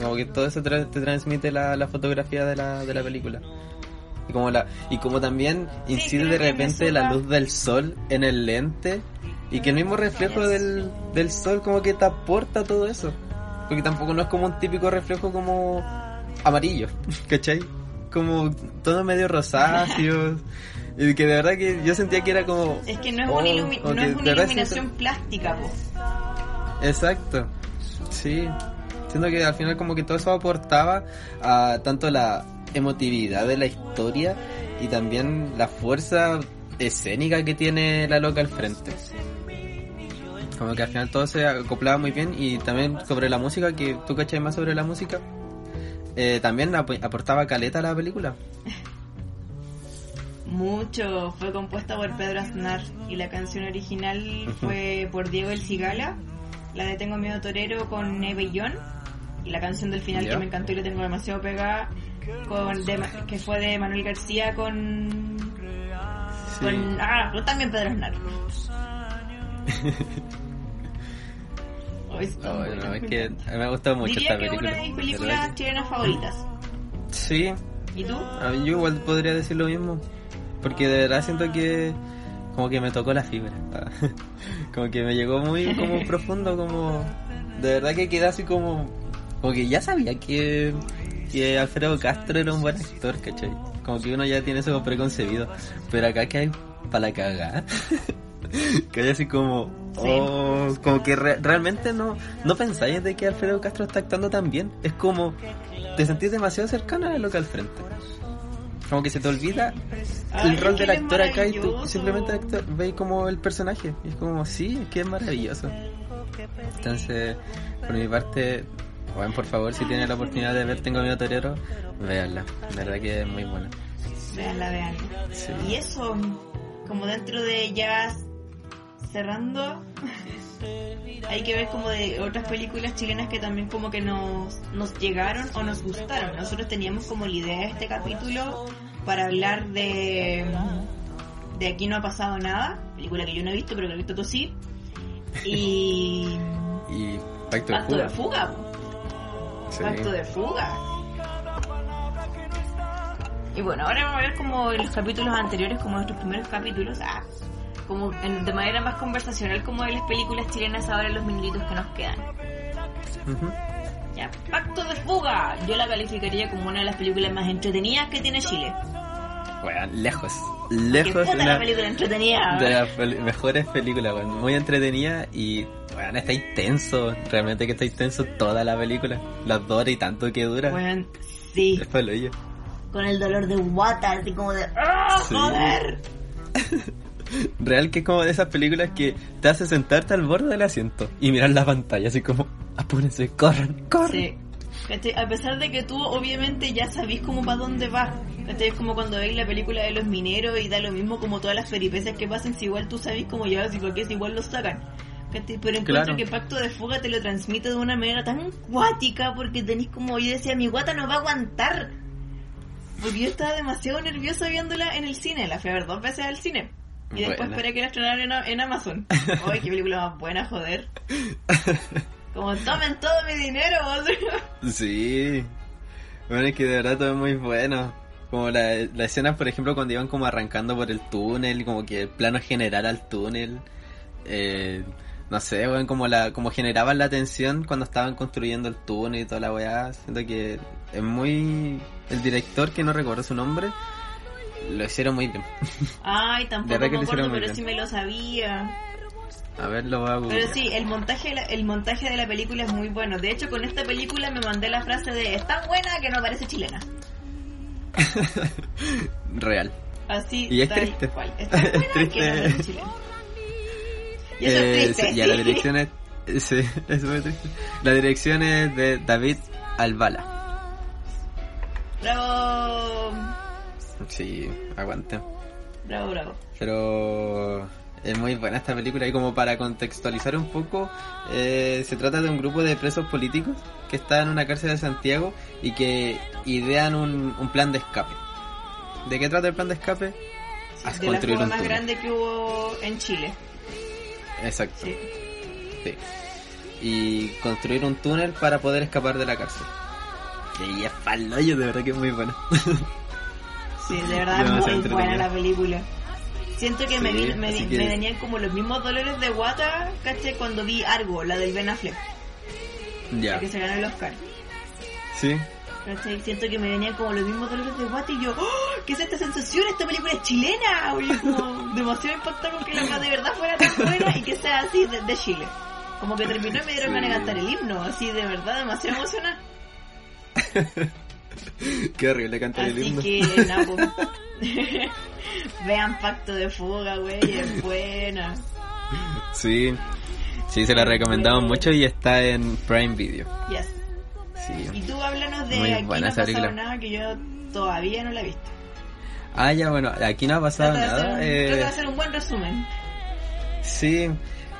Como que todo eso tra- te transmite la, la fotografía de la, de la película. Y como la y como también incide de repente la luz del sol en el lente y que el mismo reflejo del, del sol como que te aporta todo eso. Porque tampoco no es como un típico reflejo como amarillo, [LAUGHS] ¿cachai? Como todo medio rosáceo. [LAUGHS] y que de verdad que yo sentía que era como... es que no es oh, una, ilumi- no es una iluminación plástica, po. Exacto, sí. Siento que al final como que todo eso aportaba a tanto la emotividad de la historia y también la fuerza escénica que tiene la loca al frente. Como que al final todo se acoplaba muy bien y también sobre la música, que tú cachai más sobre la música, eh, también ap- aportaba caleta a la película. Mucho. Fue compuesta por Pedro Aznar y la canción original fue por Diego El Cigala, la de Tengo Miedo Torero con Neve y la canción del final Ya. que me encantó y la tengo demasiado pegada, con de que fue de Manuel García con... Sí. con ah, también Pedro Aznar. [LAUGHS] Oh, no, es que encanta. me ha gustado mucho Diría esta que película. una de mis películas chilenas favoritas. Sí, ¿Y tú? a mí yo igual podría decir lo mismo. Porque de verdad siento que como que me tocó la fibra. [LAUGHS] como que me llegó muy como [LAUGHS] profundo, como de verdad que quedé así como como que ya sabía que que Alfredo Castro era un buen actor, ¿cachai? Como que uno ya tiene eso preconcebido. Pero acá que hay para la cagada. [LAUGHS] que hay así como Sí. oh, como que re- realmente no no pensáis de que Alfredo Castro está actuando tan bien. Es como te sentís demasiado cercano a lo que al frente. Como que se te olvida Ay, el rol del actor acá y tú simplemente actor, veis como el personaje. Y es como, sí, es que es maravilloso. Entonces, por mi parte, bueno, por favor, si tienen la oportunidad de ver Tengo Miedo Torero, véanla. La verdad que es muy buena. Veanla, veanla. Sí. Y eso, como dentro de ya cerrando, [LAUGHS] hay que ver como de otras películas chilenas que también como que nos, nos llegaron o nos gustaron. Nosotros teníamos como la idea de este capítulo para hablar de de Aquí no ha pasado nada, película que yo no he visto pero que he visto tú sí. Y [LAUGHS] Y Pacto de Pacto Fuga. de Fuga. Sí. Pacto de fuga. Y bueno, ahora vamos a ver como en los capítulos anteriores, como nuestros primeros capítulos, ah, como en- de manera más conversacional, como de las películas chilenas ahora en los minutitos que nos quedan. Ujú. Ya, Pacto de fuga. Yo la calificaría como una de las películas más entretenidas que tiene Chile. Bueno, lejos. Lejos puta la una película entretenida. de las mejores películas, weón. muy entretenida y bueno, está intenso, realmente que está intenso toda la película, las dos horas y tanto que dura. Bueno, sí, Es ello. con el dolor de guata, así como de ¡Ah, Sí. joder! [LAUGHS] Real que es como de esas películas que te hace sentarte al borde del asiento y mirar la pantalla, así como, apúrense, corran, corran. Sí. ¿Cachai? A pesar de que tú obviamente ya sabís como para dónde va. ¿Cachai? Es como cuando veis la película de los mineros y da lo mismo como todas las peripecias que pasan, si igual tú sabís cómo llevas y por qué es igual los sacan. ¿Cachai? Pero encuentro Claro. que Pacto de Fuga te lo transmite de una manera tan cuática porque tenéis como, yo decía, mi guata no va a aguantar. Porque yo estaba demasiado nerviosa viéndola en el cine, la fui a ver dos veces al cine. Y después Buena. esperé que la estrenaran en, en Amazon. [LAUGHS] ¡Ay, qué película más buena, joder! [LAUGHS] Como tomen todo mi dinero. Sí. Bueno, es que de verdad todo es muy bueno. Como la, la escena, por ejemplo, cuando iban como arrancando por el túnel, como que el plano general al túnel. Eh, no sé, bueno, como la como generaban la tensión cuando estaban construyendo el túnel y toda la weá. Siento que es muy... El director, que no recuerdo su nombre, lo hicieron muy bien. Ay, [LAUGHS] tampoco me acuerdo, pero bien. sí me lo sabía. A ver, lo voy a. Pero sí, el montaje, el montaje de la película es muy bueno. De hecho, con esta película me mandé la frase de es tan buena que no parece chilena. [LAUGHS] Real. Así Y es tal triste. cual. Es tan [LAUGHS] buena Es triste. que no parece chilena. [LAUGHS] Y eso Eh, es triste. sí, ya la dirección es... Sí, es muy triste. La dirección es de David Albala. Bravo. Sí, aguante. Bravo, bravo. Pero es muy buena esta película y como para contextualizar un poco, eh, se trata de un grupo de presos políticos que están en una cárcel de Santiago y que idean un, un plan de escape. ¿De qué trata el plan de escape? Haz de construir un más túnel. grande que hubo en Chile. Exacto, Sí. sí. Y construir un túnel para poder escapar de la cárcel. Y es paloyo, de verdad que es muy bueno. Sí, de [LAUGHS] verdad Demasiado muy buena la película. Siento que me, vi- me, así me que- venían como los mismos dolores de guata, ¿caché? Cuando vi Argo, la del Ben Affleck, ya, que se ganó el Oscar. sí. ¿Cachai? Siento que me venían como los mismos dolores de guata y yo, ¡Oh! ¿qué es esta sensación? Esta película es chilena. Oye, como [LAUGHS] demasiado impactado con que la de verdad fuera tan buena y que sea así de, de Chile. Como que terminó y me dieron Sí. ganas de cantar el himno, así de verdad, demasiado emocionante. [LAUGHS] Qué horrible cantar el Así himno. que, no, pues. [LAUGHS] [LAUGHS] Vean Pacto de Fuga, güey, es buena. Sí. Sí, se la recomendamos mucho y está en Prime Video. Yes. Sí. Y tú háblanos de Muy Aquí buena no ha pasado nada que yo todavía no la he visto. Ah, ya, bueno, aquí no ha pasado Trata de, nada. eh, de hacer un buen resumen. Sí,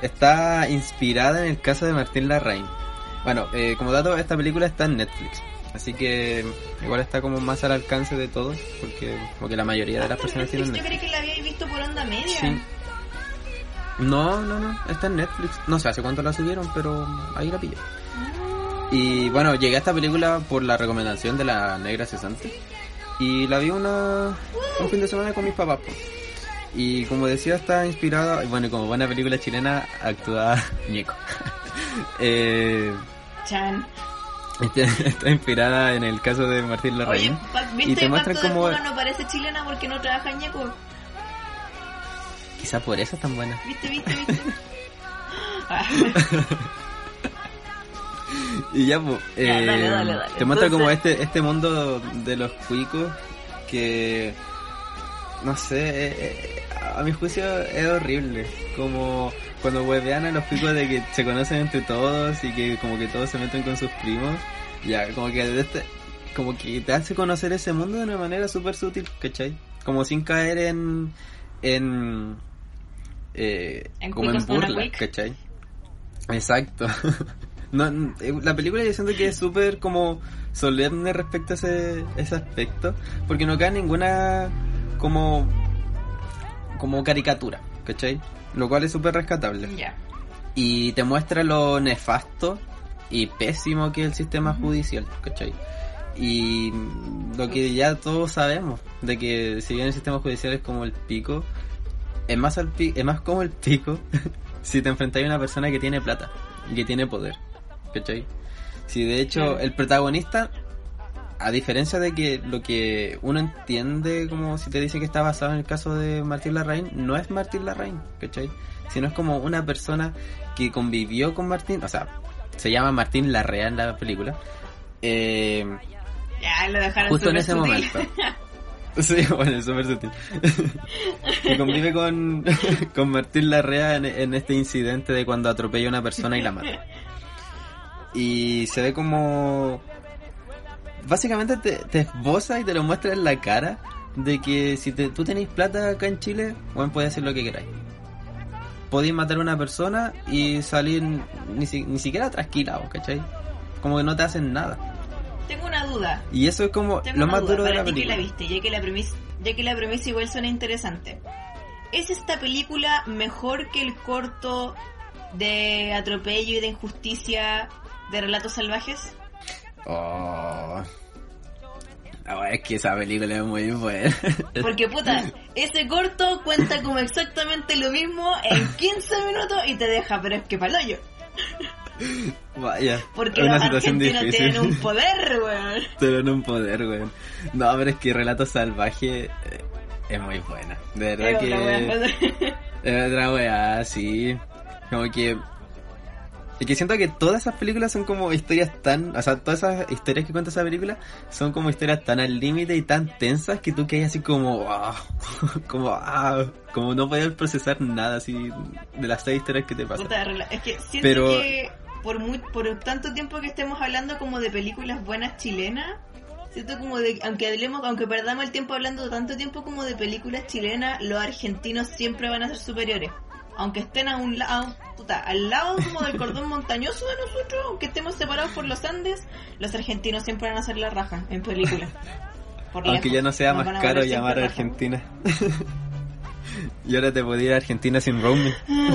está inspirada en el caso de Martín Larraín. Bueno, eh, como dato, esta película está en Netflix. Así que igual está como más al alcance de todos, porque como que la mayoría de las personas tienen Netflix, Yo creí que la habíais visto por onda media. Sí. No, no, no, está en Netflix. No sé hace cuánto la subieron, pero ahí la pillé. Ah, Y bueno, llegué a esta película por la recomendación de la negra cesante. Y la vi una, un fin de semana con mis papás. pues. Y como decía, está inspirada, y bueno, como buena película chilena, actúa [LAUGHS] Ñeco. [LAUGHS] eh, Chan. Está, [LAUGHS] está inspirada en el caso de Martín Oye, Larraín. pa- Y ¿viste te muestran cómo... No parece chilena porque no trabaja en Ñeco? Quizá por eso es tan buena. ¿Viste, viste, viste? [LAUGHS] [LAUGHS] Y ya, pues, Ya, eh, dale, dale, dale. te muestra como este este mundo de los cuicos que, no sé, eh, eh, a mi juicio es horrible. Como cuando huevean a los cuicos de que se conocen entre todos y que como que todos se meten con sus primos. Ya, como que de este, como que te hace conocer ese mundo de una manera súper sutil, ¿cachai? Como sin caer en, en, eh, En como en burla. ¿cachai? Exacto. [LAUGHS] No, eh, la película yo siento que es súper como solemne respecto a ese, ese aspecto, porque no cae ninguna como como caricatura, ¿cachai? Lo cual es súper rescatable. Y te muestra lo nefasto y pésimo que es el sistema judicial, ¿cachai? Y lo que ya todos sabemos, de que si bien el sistema judicial es como el pico, es más, al pi- es más como el pico [LAUGHS] si te enfrentas a una persona que tiene plata y que tiene poder, ¿cachai? Si de hecho el protagonista, a diferencia de que lo que uno entiende como si te dice que está basado en el caso de Martín Larraín, no es Martín Larraín, ¿cachai? Sino es como una persona que convivió con Martín, o sea, se llama Martín Larrea en la película. Eh, Ya, lo dejaron justo en ese sutil. momento. [LAUGHS] Sí, bueno, es súper sutil. [LAUGHS] que convive con, [LAUGHS] con Martín Larrea en, en este incidente de cuando atropella a una persona y la mata. Y se ve como... Básicamente te, te esboza y te lo muestra en la cara de que si te- tú tenéis plata acá en Chile, bueno, puedes hacer lo que queráis. Podéis matar a una persona y salir ni, si- ni siquiera trasquilado, ¿cachai? Como que no te hacen nada. Tengo una duda. Y eso es como Tengo lo más duda duro de para la ti que película. la viste, ya que la premisa, ya que la premisa igual suena interesante. ¿Es esta película mejor que el corto de atropello y de injusticia de Relatos Salvajes? Oh. Ah, es que esa película es muy buena. Porque puta, ese corto cuenta como exactamente lo mismo en 15 minutos y te deja, pero es que paloyo. Vaya. Porque es una los situación difícil. tienen un poder, weón. [LAUGHS] Tienen un poder, weón. No, pero es que Relato Salvaje eh, es muy buena. De verdad Es que. otra weá. Es otra weá, sí. Como que. Y que siento que todas esas películas son como historias tan. O sea, todas esas historias que cuenta esa película son como historias tan al límite y tan tensas que tú quedas así como. ah, [LAUGHS] como. ah, como no puedes procesar nada así de las seis historias que te pasan. Es que siento Pero- que por muy, por tanto tiempo que estemos hablando como de películas buenas chilenas, siento como de, aunque hablemos, aunque perdamos el tiempo hablando tanto tiempo como de películas chilenas, los argentinos siempre van a ser superiores. Aunque estén a un lado, puta, al lado como del cordón montañoso de nosotros, aunque estemos separados por los Andes, los argentinos siempre van a ser la raja en películas. Aunque ya no sea más caro llamar a. Argentina. [LAUGHS] y ahora te podía ir a Argentina sin roaming. [LAUGHS]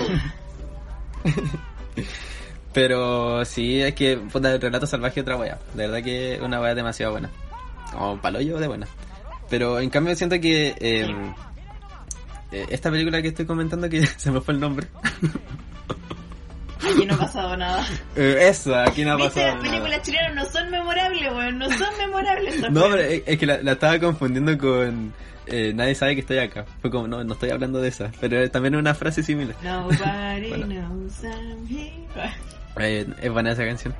Pero sí, es que puta, el relato salvaje es otra wea. De verdad que es una wea demasiado buena. O paloyo de buena. Pero en cambio siento que eh, esta película que estoy comentando que [LAUGHS] se me fue el nombre. Aquí no ha pasado nada. [LAUGHS] Eh, esa, aquí no ha ¿Viste? pasado. Las nada. películas chilenas no son memorables, weón. No son memorables. No, pero es, que la, la estaba confundiendo con eh, Nadie sabe que estoy acá. Fue como, no, no estoy hablando de esa. Pero también es una frase similar. Nobody [LAUGHS] Bueno. knows I'm here. Eh, es buena esa canción.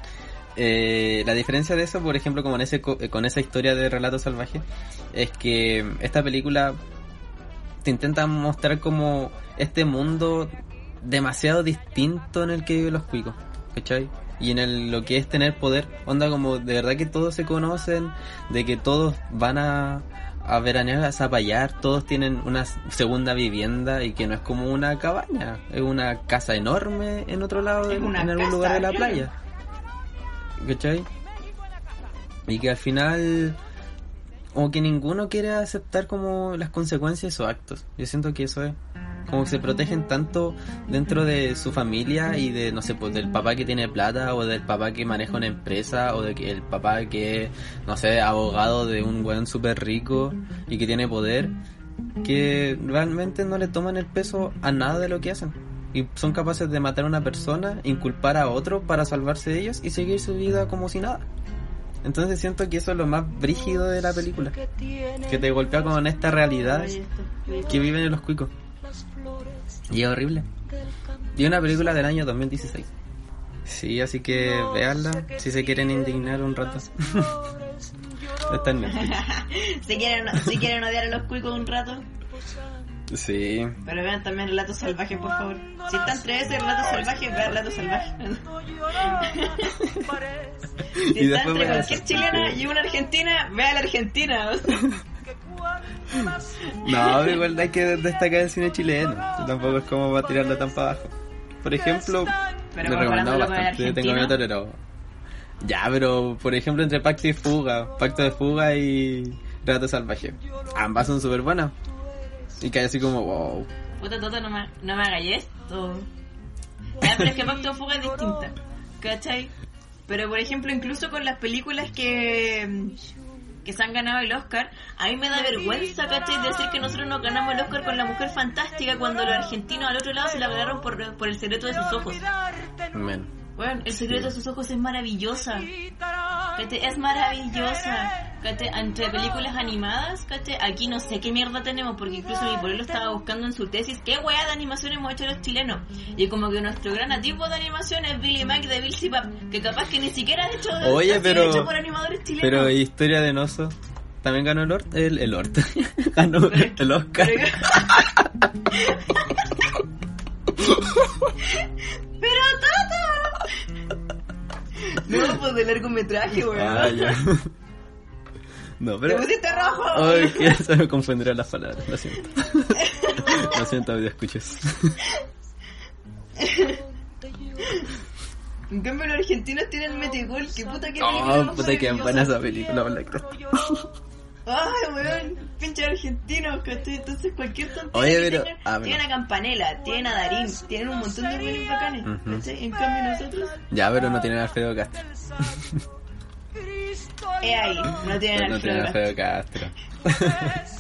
Eh, la diferencia de eso, por ejemplo, como en ese eh, con esa historia de relato salvaje, es que esta película te intenta mostrar como este mundo demasiado distinto en el que viven los cuicos, ¿cachai? Y en el, lo que es tener poder, onda como de verdad que todos se conocen, de que todos van a, a veranear, a zapallar, todos tienen una segunda vivienda y que no es como una cabaña, es una casa enorme en otro lado, en, en algún lugar de la playa. ¿Cachai? Y que al final como que ninguno quiere aceptar como las consecuencias de sus actos. Yo siento que eso es como que se protegen tanto dentro de su familia y de no sé, pues del papá que tiene plata o del papá que maneja una empresa o de que el papá que es, no sé, abogado de un weón súper rico y que tiene poder, que realmente no le toman el peso a nada de lo que hacen. Y son capaces de matar a una persona, inculpar a otro para salvarse de ellos y seguir su vida como si nada. Entonces siento que eso es lo más brígido de la película. Que te golpea con esta realidad que viven en los cuicos. Y es horrible. Y es una película del año 2016. Sí, así que veanla si se quieren indignar un rato. [LAUGHS] Está en Netflix. [LAUGHS] si, quieren, si quieren odiar a los cuicos un rato, Sí. pero vean también Relatos Salvajes, por favor. Si están entre ese Relatos Salvajes, vean Relatos Salvajes. [LAUGHS] si Y está después entre vean cualquier chilena y una argentina, vea la argentina. [LAUGHS] No, pero igual hay que destacar el cine chileno. Tampoco es como va a tirarlo tan para abajo. Por ejemplo, Pero con el bastante. Tengo argentino. mi tolero. Ya, pero por ejemplo, entre Pacto y Fuga, Pacto de Fuga y Rato Salvaje. Ambas son súper buenas. Y hay así como, wow. Puta Toto, no me, no me hagáis esto. Ya, pero es que Pacto de Fuga es distinta. ¿Cachai? Pero por ejemplo, incluso con las películas que que se han ganado el Oscar, a mí me da vergüenza, ¿cachai? Decir que nosotros nos ganamos el Oscar con La Mujer Fantástica cuando los argentinos al otro lado se la ganaron por, por El Secreto de sus Ojos. Men. Bueno, El Secreto de sus Ojos es maravillosa. Es maravillosa. ¿cachai? Entre películas animadas, ¿cachai? aquí no sé qué mierda tenemos, porque incluso mi pueblo estaba buscando en su tesis qué weá de animación hemos hecho los chilenos. Y como que nuestro gran tipo de animación es Billy Mac de Bill Zipap, que capaz que ni siquiera ha hecho, Oye, pero- hecho por animadores chilenos. Pero Historia de Noso también ganó el Ort, el, el Ort. [LAUGHS] ganó Pero el Oscar. Pero [LAUGHS] Tata. No, pues de largometraje, weón. Ah, ya. [LAUGHS] No, Te pero. pusiste rojo. Ay, [LAUGHS] que se me confundieron las palabras, lo siento. Lo siento, video escuches. [LAUGHS] En cambio los argentinos tienen Metegol, que puta que Oh, puta que buena esa película, la. Ay, weón, pinche argentinos, ¿cachai? Entonces cualquier tontería Oye, que pero- tengan, ah, tienen a Campanella, tienen a Darín, tienen un montón de buenos bacanes. En cambio nosotros, Ya, pero no tienen a Alfredo Castro. [LAUGHS] es ahí, no tienen No Alfredo. tienen Alfredo Castro. [LAUGHS]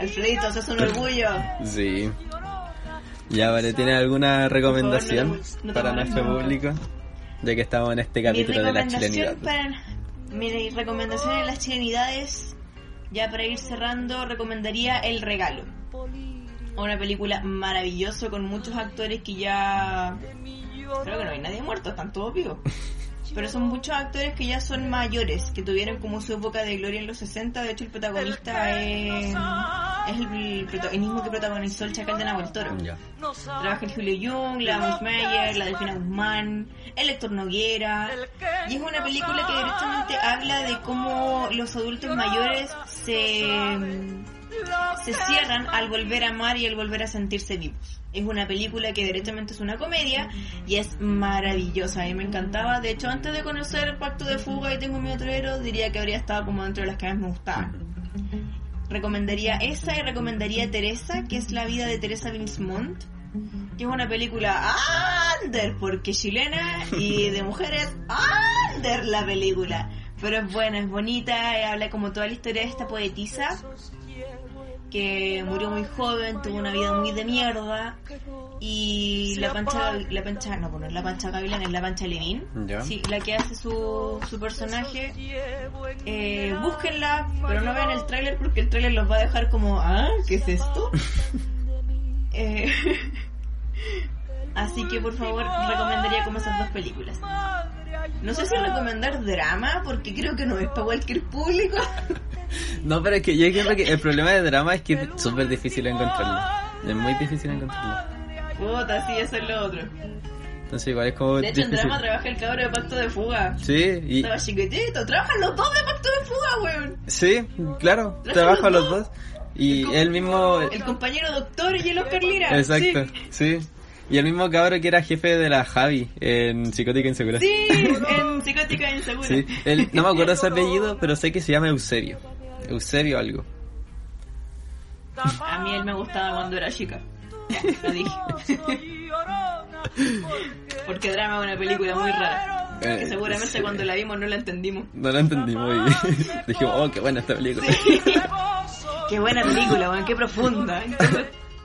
Alfredito, eso es un orgullo. Sí. Ya, vale, ¿tiene alguna recomendación Por favor, no- no para nuestro público? Ya que estamos en este capítulo de la chilenidad. recomendación para mi recomendación en las chilenidades, ya para ir cerrando, recomendaría El Regalo. Una película maravillosa con muchos actores que ya creo que no hay nadie muerto, están todos vivos. Pero son muchos actores que ya son mayores, que tuvieron como su época de gloria en los 60. De hecho, el protagonista es, es el, prota- el mismo que protagonizó el Chacal de Nahuel Toro. Trabaja el Julio Jung, la Amos Meyer, la Delfina Guzmán, el Héctor Noguera. Y es una película que directamente habla de cómo los adultos mayores se, se cierran al volver a amar y al volver a sentirse vivos. Es una película que directamente es una comedia y es maravillosa. A mí me encantaba. De hecho, antes de conocer Pacto de Fuga y Tengo mi Atrero, diría que habría estado como dentro de las que más me gustaban recomendaría esa y recomendaría Teresa, que es la vida de Teresa Binsmont, que es una película under, porque chilena y de mujeres under la película. Pero es buena, es bonita, eh, habla como toda la historia de esta poetisa que murió muy joven, tuvo una vida muy de mierda y la pancha, la pancha, no, pues no es la pancha Gavilán, es la pancha Levin, sí, la que hace su, su personaje. Eh, búsquenla, pero no vean el tráiler porque el tráiler los va a dejar como, ah, ¿qué es esto? [LAUGHS] Eh, [LAUGHS] así que por favor recomendaría como esas dos películas. No sé si recomendar drama porque creo que no es para cualquier público. [LAUGHS] No, pero es que yo creo que el problema de drama es que es súper difícil encontrarlo. Es muy difícil encontrarlo. Puta, sí, eso es lo otro. Entonces igual es como De hecho, en drama trabaja el cabro de Pacto de Fuga. Sí, y, Estaba chiquitito. Trabajan los dos de Pacto de Fuga, weón. sí, claro, Trabajan trabaja los los dos. dos. Y él mismo... El compañero doctor y el Oscar Lira. Exacto, Sí. sí. Y el mismo cabro que era jefe de la Javi en Psicótica Insegura. Sí, [LAUGHS] en Psicótica Insegura. Sí, él, no me acuerdo su [LAUGHS] apellido, pero sé que se llama Eusebio. Eusebio algo. A mí él me gustaba cuando era chica. Ya, lo dije. [LAUGHS] Porque Drama es una película muy rara. Que Eh, seguramente sí. cuando la vimos no la entendimos. No lo entendimos y dijimos, oh, qué buena esta película. Qué buena película, weón, qué profunda.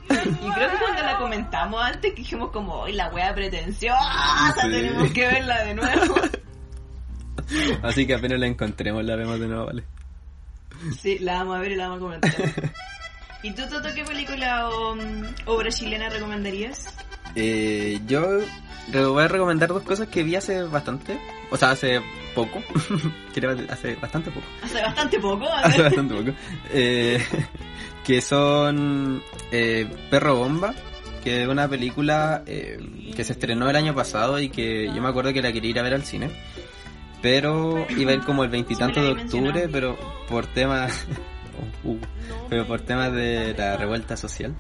Y creo que cuando la comentamos antes que dijimos como, hoy la wea pretenciosa, Sí. tenemos que verla de nuevo. [LAUGHS] Así que apenas la encontremos, la vemos de nuevo, ¿vale? Sí, la vamos a ver y la vamos a comentar. [LAUGHS] ¿Y tú, Toto, qué película o mm, obra chilena recomendarías? Eh, yo voy a recomendar dos cosas que vi hace bastante. O sea, hace poco. Hace bastante poco. Hace bastante poco. Hace bastante poco. Eh, [LAUGHS] que son eh, Perro Bomba, que es una película eh, que se estrenó el año pasado y que yo me acuerdo que la quería ir a ver al cine. Pero iba a ir como el veintitantos de octubre, pero por temas... [LAUGHS] uh, pero por temas de la revuelta social,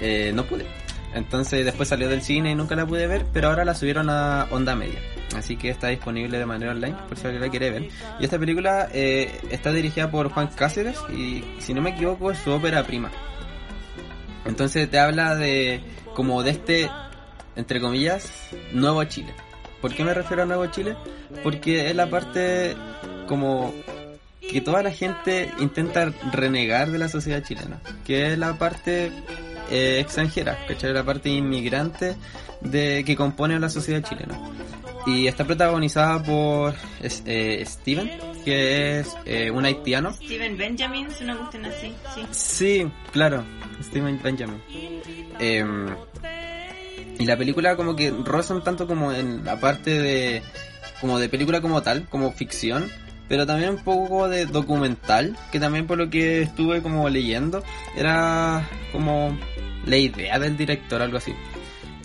eh, no pude. Entonces después salió del cine y nunca la pude ver, pero ahora la subieron a Onda Media. Así que está disponible de manera online, por si alguien la quiere ver. Y esta película eh, está dirigida por Juan Cáceres y si no me equivoco es su ópera prima. Entonces te habla de como de este, entre comillas, nuevo Chile. ¿Por qué me refiero a nuevo Chile? Porque es la parte como que toda la gente intenta renegar de la sociedad chilena, que es la parte eh, extranjera, ¿cachai? La parte inmigrante de que compone la sociedad chilena. Y está protagonizada por eh, Steven, que es eh, un haitiano. Steven Benjamin, es una cuestión así, sí. Sí, claro, Steven Benjamin. Em, y la película como que roza un tanto como en la parte de como de película como tal, como ficción, pero también un poco de documental, que también por lo que estuve como leyendo era como la idea del director, algo así.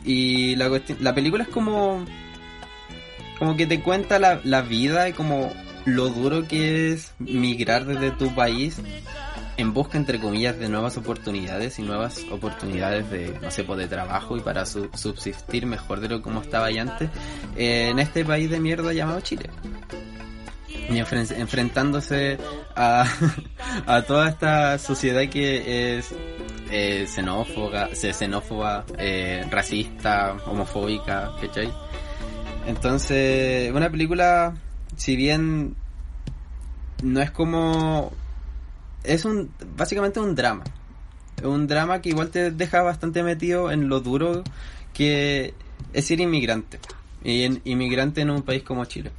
Y la, la película es como como que te cuenta la, la vida y como lo duro que es migrar desde tu país en busca, entre comillas, de nuevas oportunidades y nuevas oportunidades de, no sé, pues, de trabajo y para su- subsistir mejor de lo como estaba ya antes, eh, en este país de mierda llamado Chile. Y enfren- enfrentándose a, [LAUGHS] a toda esta sociedad que es eh, xenófoba, xenófoba eh, racista, homofóbica, ¿cachai? Entonces, una película, si bien no es como es un básicamente un drama. Un drama que igual te deja bastante metido en lo duro que es ser inmigrante. Y en- inmigrante en un país como Chile.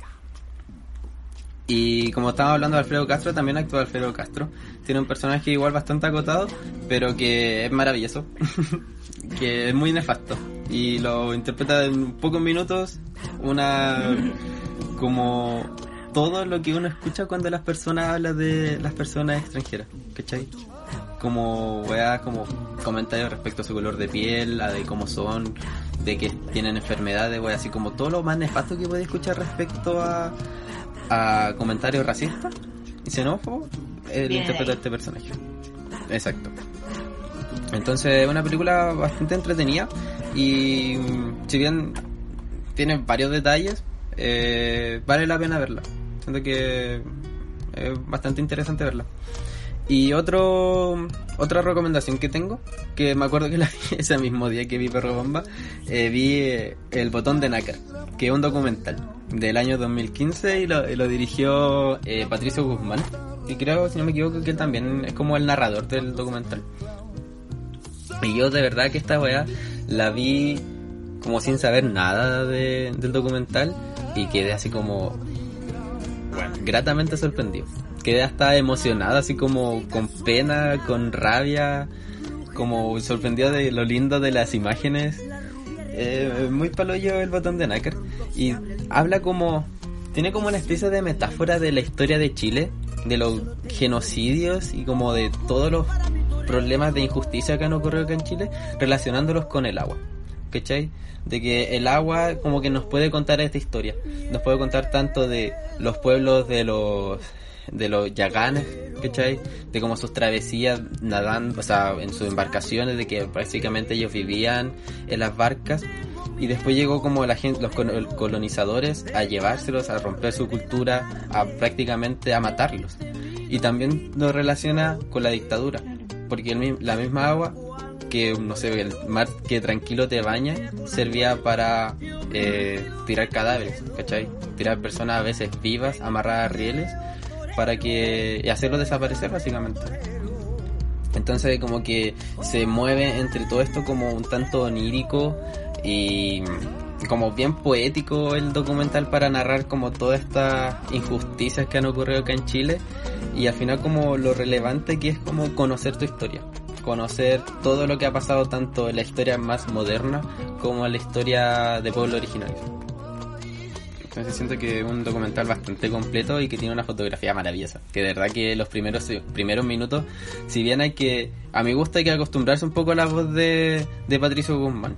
Y como estábamos hablando de Alfredo Castro, también actúa Alfredo Castro. Tiene un personaje igual bastante acotado, pero que es maravilloso. [LAUGHS] que es muy nefasto. Y lo interpreta en pocos minutos una como todo lo que uno escucha cuando las personas hablan de las personas extranjeras, ¿cachai? Como weas, como comentarios respecto a su color de piel, a de cómo son, de que tienen enfermedades, weas, así como todo lo más nefasto que puede escuchar respecto a, a comentarios racistas y xenófobos, él interpreta a este personaje. Exacto. Entonces, es una película bastante entretenida y mm, si bien tiene varios detalles, eh, vale la pena verla. Siento que es bastante interesante verla. Y otro otra recomendación que tengo, que me acuerdo que la [LAUGHS] ese mismo día que vi Perro Bomba, eh, vi eh, El Botón de Nácar, que es un documental del año 2015 y lo, y lo dirigió eh, Patricio Guzmán. Y creo, si no me equivoco, que él también es como el narrador del documental. Y yo de verdad que esta weá la vi como sin saber nada de- del documental y quedé así como bueno, gratamente sorprendido. Quedé hasta emocionado, así como con pena, con rabia, como sorprendido de lo lindo de las imágenes. Eh, muy paloyo el botón de nácar. Y habla como... Tiene como una especie de metáfora de la historia de Chile, de los genocidios y como de todos los problemas de injusticia que han ocurrido acá en Chile, relacionándolos con el agua. ¿cachai? De que el agua como que nos puede contar esta historia. Nos puede contar tanto de los pueblos de los de los yaganes, ¿cachai? De como sus travesías nadando, o sea, en sus embarcaciones, de que prácticamente ellos vivían en las barcas y después llegó como la gente, los colonizadores a llevárselos, a romper su cultura, a prácticamente a matarlos. Y también lo relaciona con la dictadura, porque la misma agua que, no sé, el mar que tranquilo te baña, servía para eh, tirar cadáveres, ¿cachai? Tirar personas a veces vivas, amarradas a rieles, para que y hacerlos desaparecer básicamente. Entonces como que se mueve entre todo esto como un tanto onírico y como bien poético el documental para narrar como todas estas injusticias que han ocurrido acá en Chile y al final como lo relevante que es como conocer tu historia conocer todo lo que ha pasado tanto en la historia más moderna como en la historia de pueblo originario. Entonces siento que es un documental bastante completo y que tiene una fotografía maravillosa. Que de verdad que los primeros primeros minutos, si bien hay que, a mi gusta hay que acostumbrarse un poco a la voz de, de Patricio Guzmán.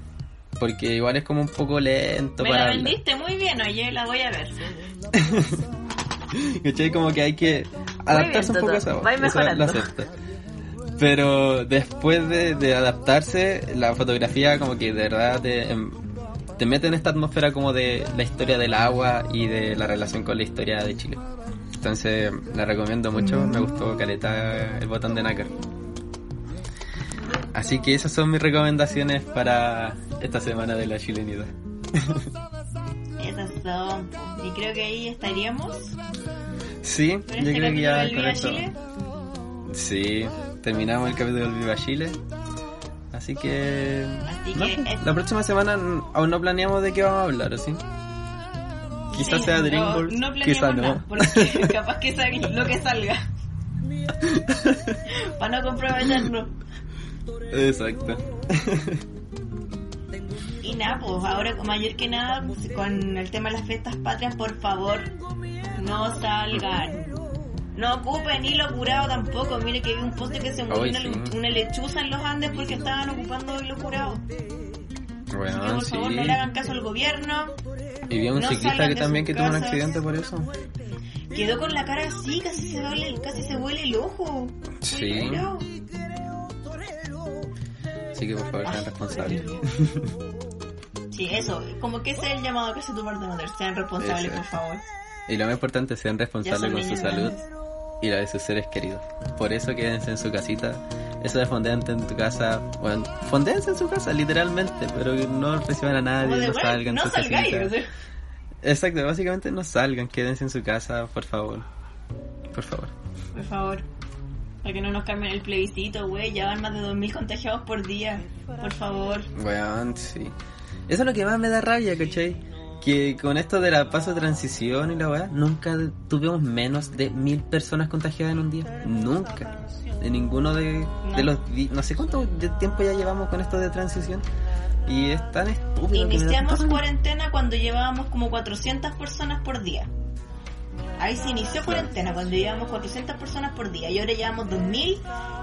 Porque igual es como un poco lento Me la vendiste muy bien, oye, la voy a ver. [LAUGHS] ¿Cachai? Como que hay que adaptarse un poco a esa voz. Pero después de, adaptarse, la fotografía como que de verdad te, em, te mete en esta atmósfera como de la historia del agua y de la relación con la historia de Chile. Entonces la recomiendo mucho, me gustó Caleta el botón de nácar. Así que esas son mis recomendaciones para esta semana de la chilenidad. Esas son. Y creo que ahí estaríamos. Sí, yo este creo que ya con eso. Sí, terminamos el capítulo del Viva Chile. Así que. La próxima semana aún no planeamos de qué vamos a hablar, ¿sí? Quizás sea Dreamworld, no, no quizás no. porque [LAUGHS] capaz que salga lo que salga. [LAUGHS] Para no comprometernos. Exacto. y nada, pues ahora mayor que nada, con el tema de las fiestas patrias, por favor, no salgan. No ocupen ni lo curado tampoco. Mire que vi un poste que se murió una, lechuza en los Andes porque estaban ocupando lo curado. Bueno, que, por favor, no le hagan caso al gobierno. Y vi a un ciclista que también que tuvo un accidente por eso. Quedó con la cara así, casi se duele, casi se huele el ojo. Sí. Así que por favor sean responsables. Sí, eso, como que ese es el llamado que se tu parte de sean responsables, por favor. Y lo más importante, sean responsables con su salud y la de sus seres queridos. Por eso quédense en su casita. Eso de fondeante en tu casa, bueno, fondéense en su casa, literalmente, pero no reciban a nadie, no salgan. No salgáis, Exacto, básicamente no salgan, quédense en su casa, por favor. Por favor. Por favor. Para que no nos cambien el plebiscito, güey. Ya van más de 2.000 contagiados por día. Por favor. Bueno, sí. Eso es lo que más me da rabia, ¿cachai? Que con esto de la paso de transición y la weá, nunca tuvimos menos de mil personas contagiadas en un día. Nunca. De ninguno de, los... No sé cuánto tiempo ya llevamos con esto de transición. Y es tan estúpido. Iniciamos cuarentena cuando llevábamos como 400 personas por día. Ahí se inició cuarentena cuando llevábamos 400 personas por día y ahora llevamos 2000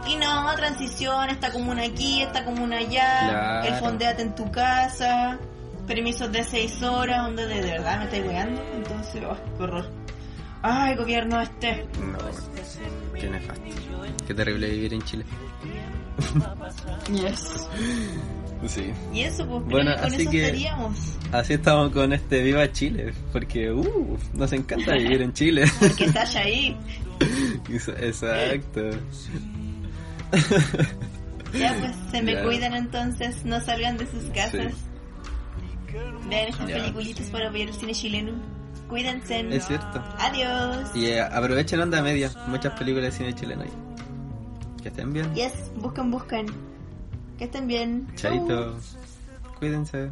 y no, transición, esta comuna aquí, esta comuna allá, el fondeate en tu casa permisos de 6 horas, donde de, verdad me estáis weando. Entonces, oh, qué horror. Ay, gobierno este. No, qué nefasto. Qué terrible vivir en Chile. [LAUGHS] yes. Sí. Y eso, pues, bueno, con así eso que estaríamos. Así estamos con este Viva Chile, porque uh, nos encanta vivir en Chile. [LAUGHS] Porque estás ahí. [LAUGHS] Exacto. ya, pues, se me cuidan entonces, no salgan de sus casas. Vean estas peliculitas para ver el cine chileno. Cuídense. Es cierto. Adiós. Y eh, aprovechen onda media. Muchas películas de cine chileno ahí. Que estén bien. Yes, buscan, buscan. Que estén bien. Chaito. Cuídense.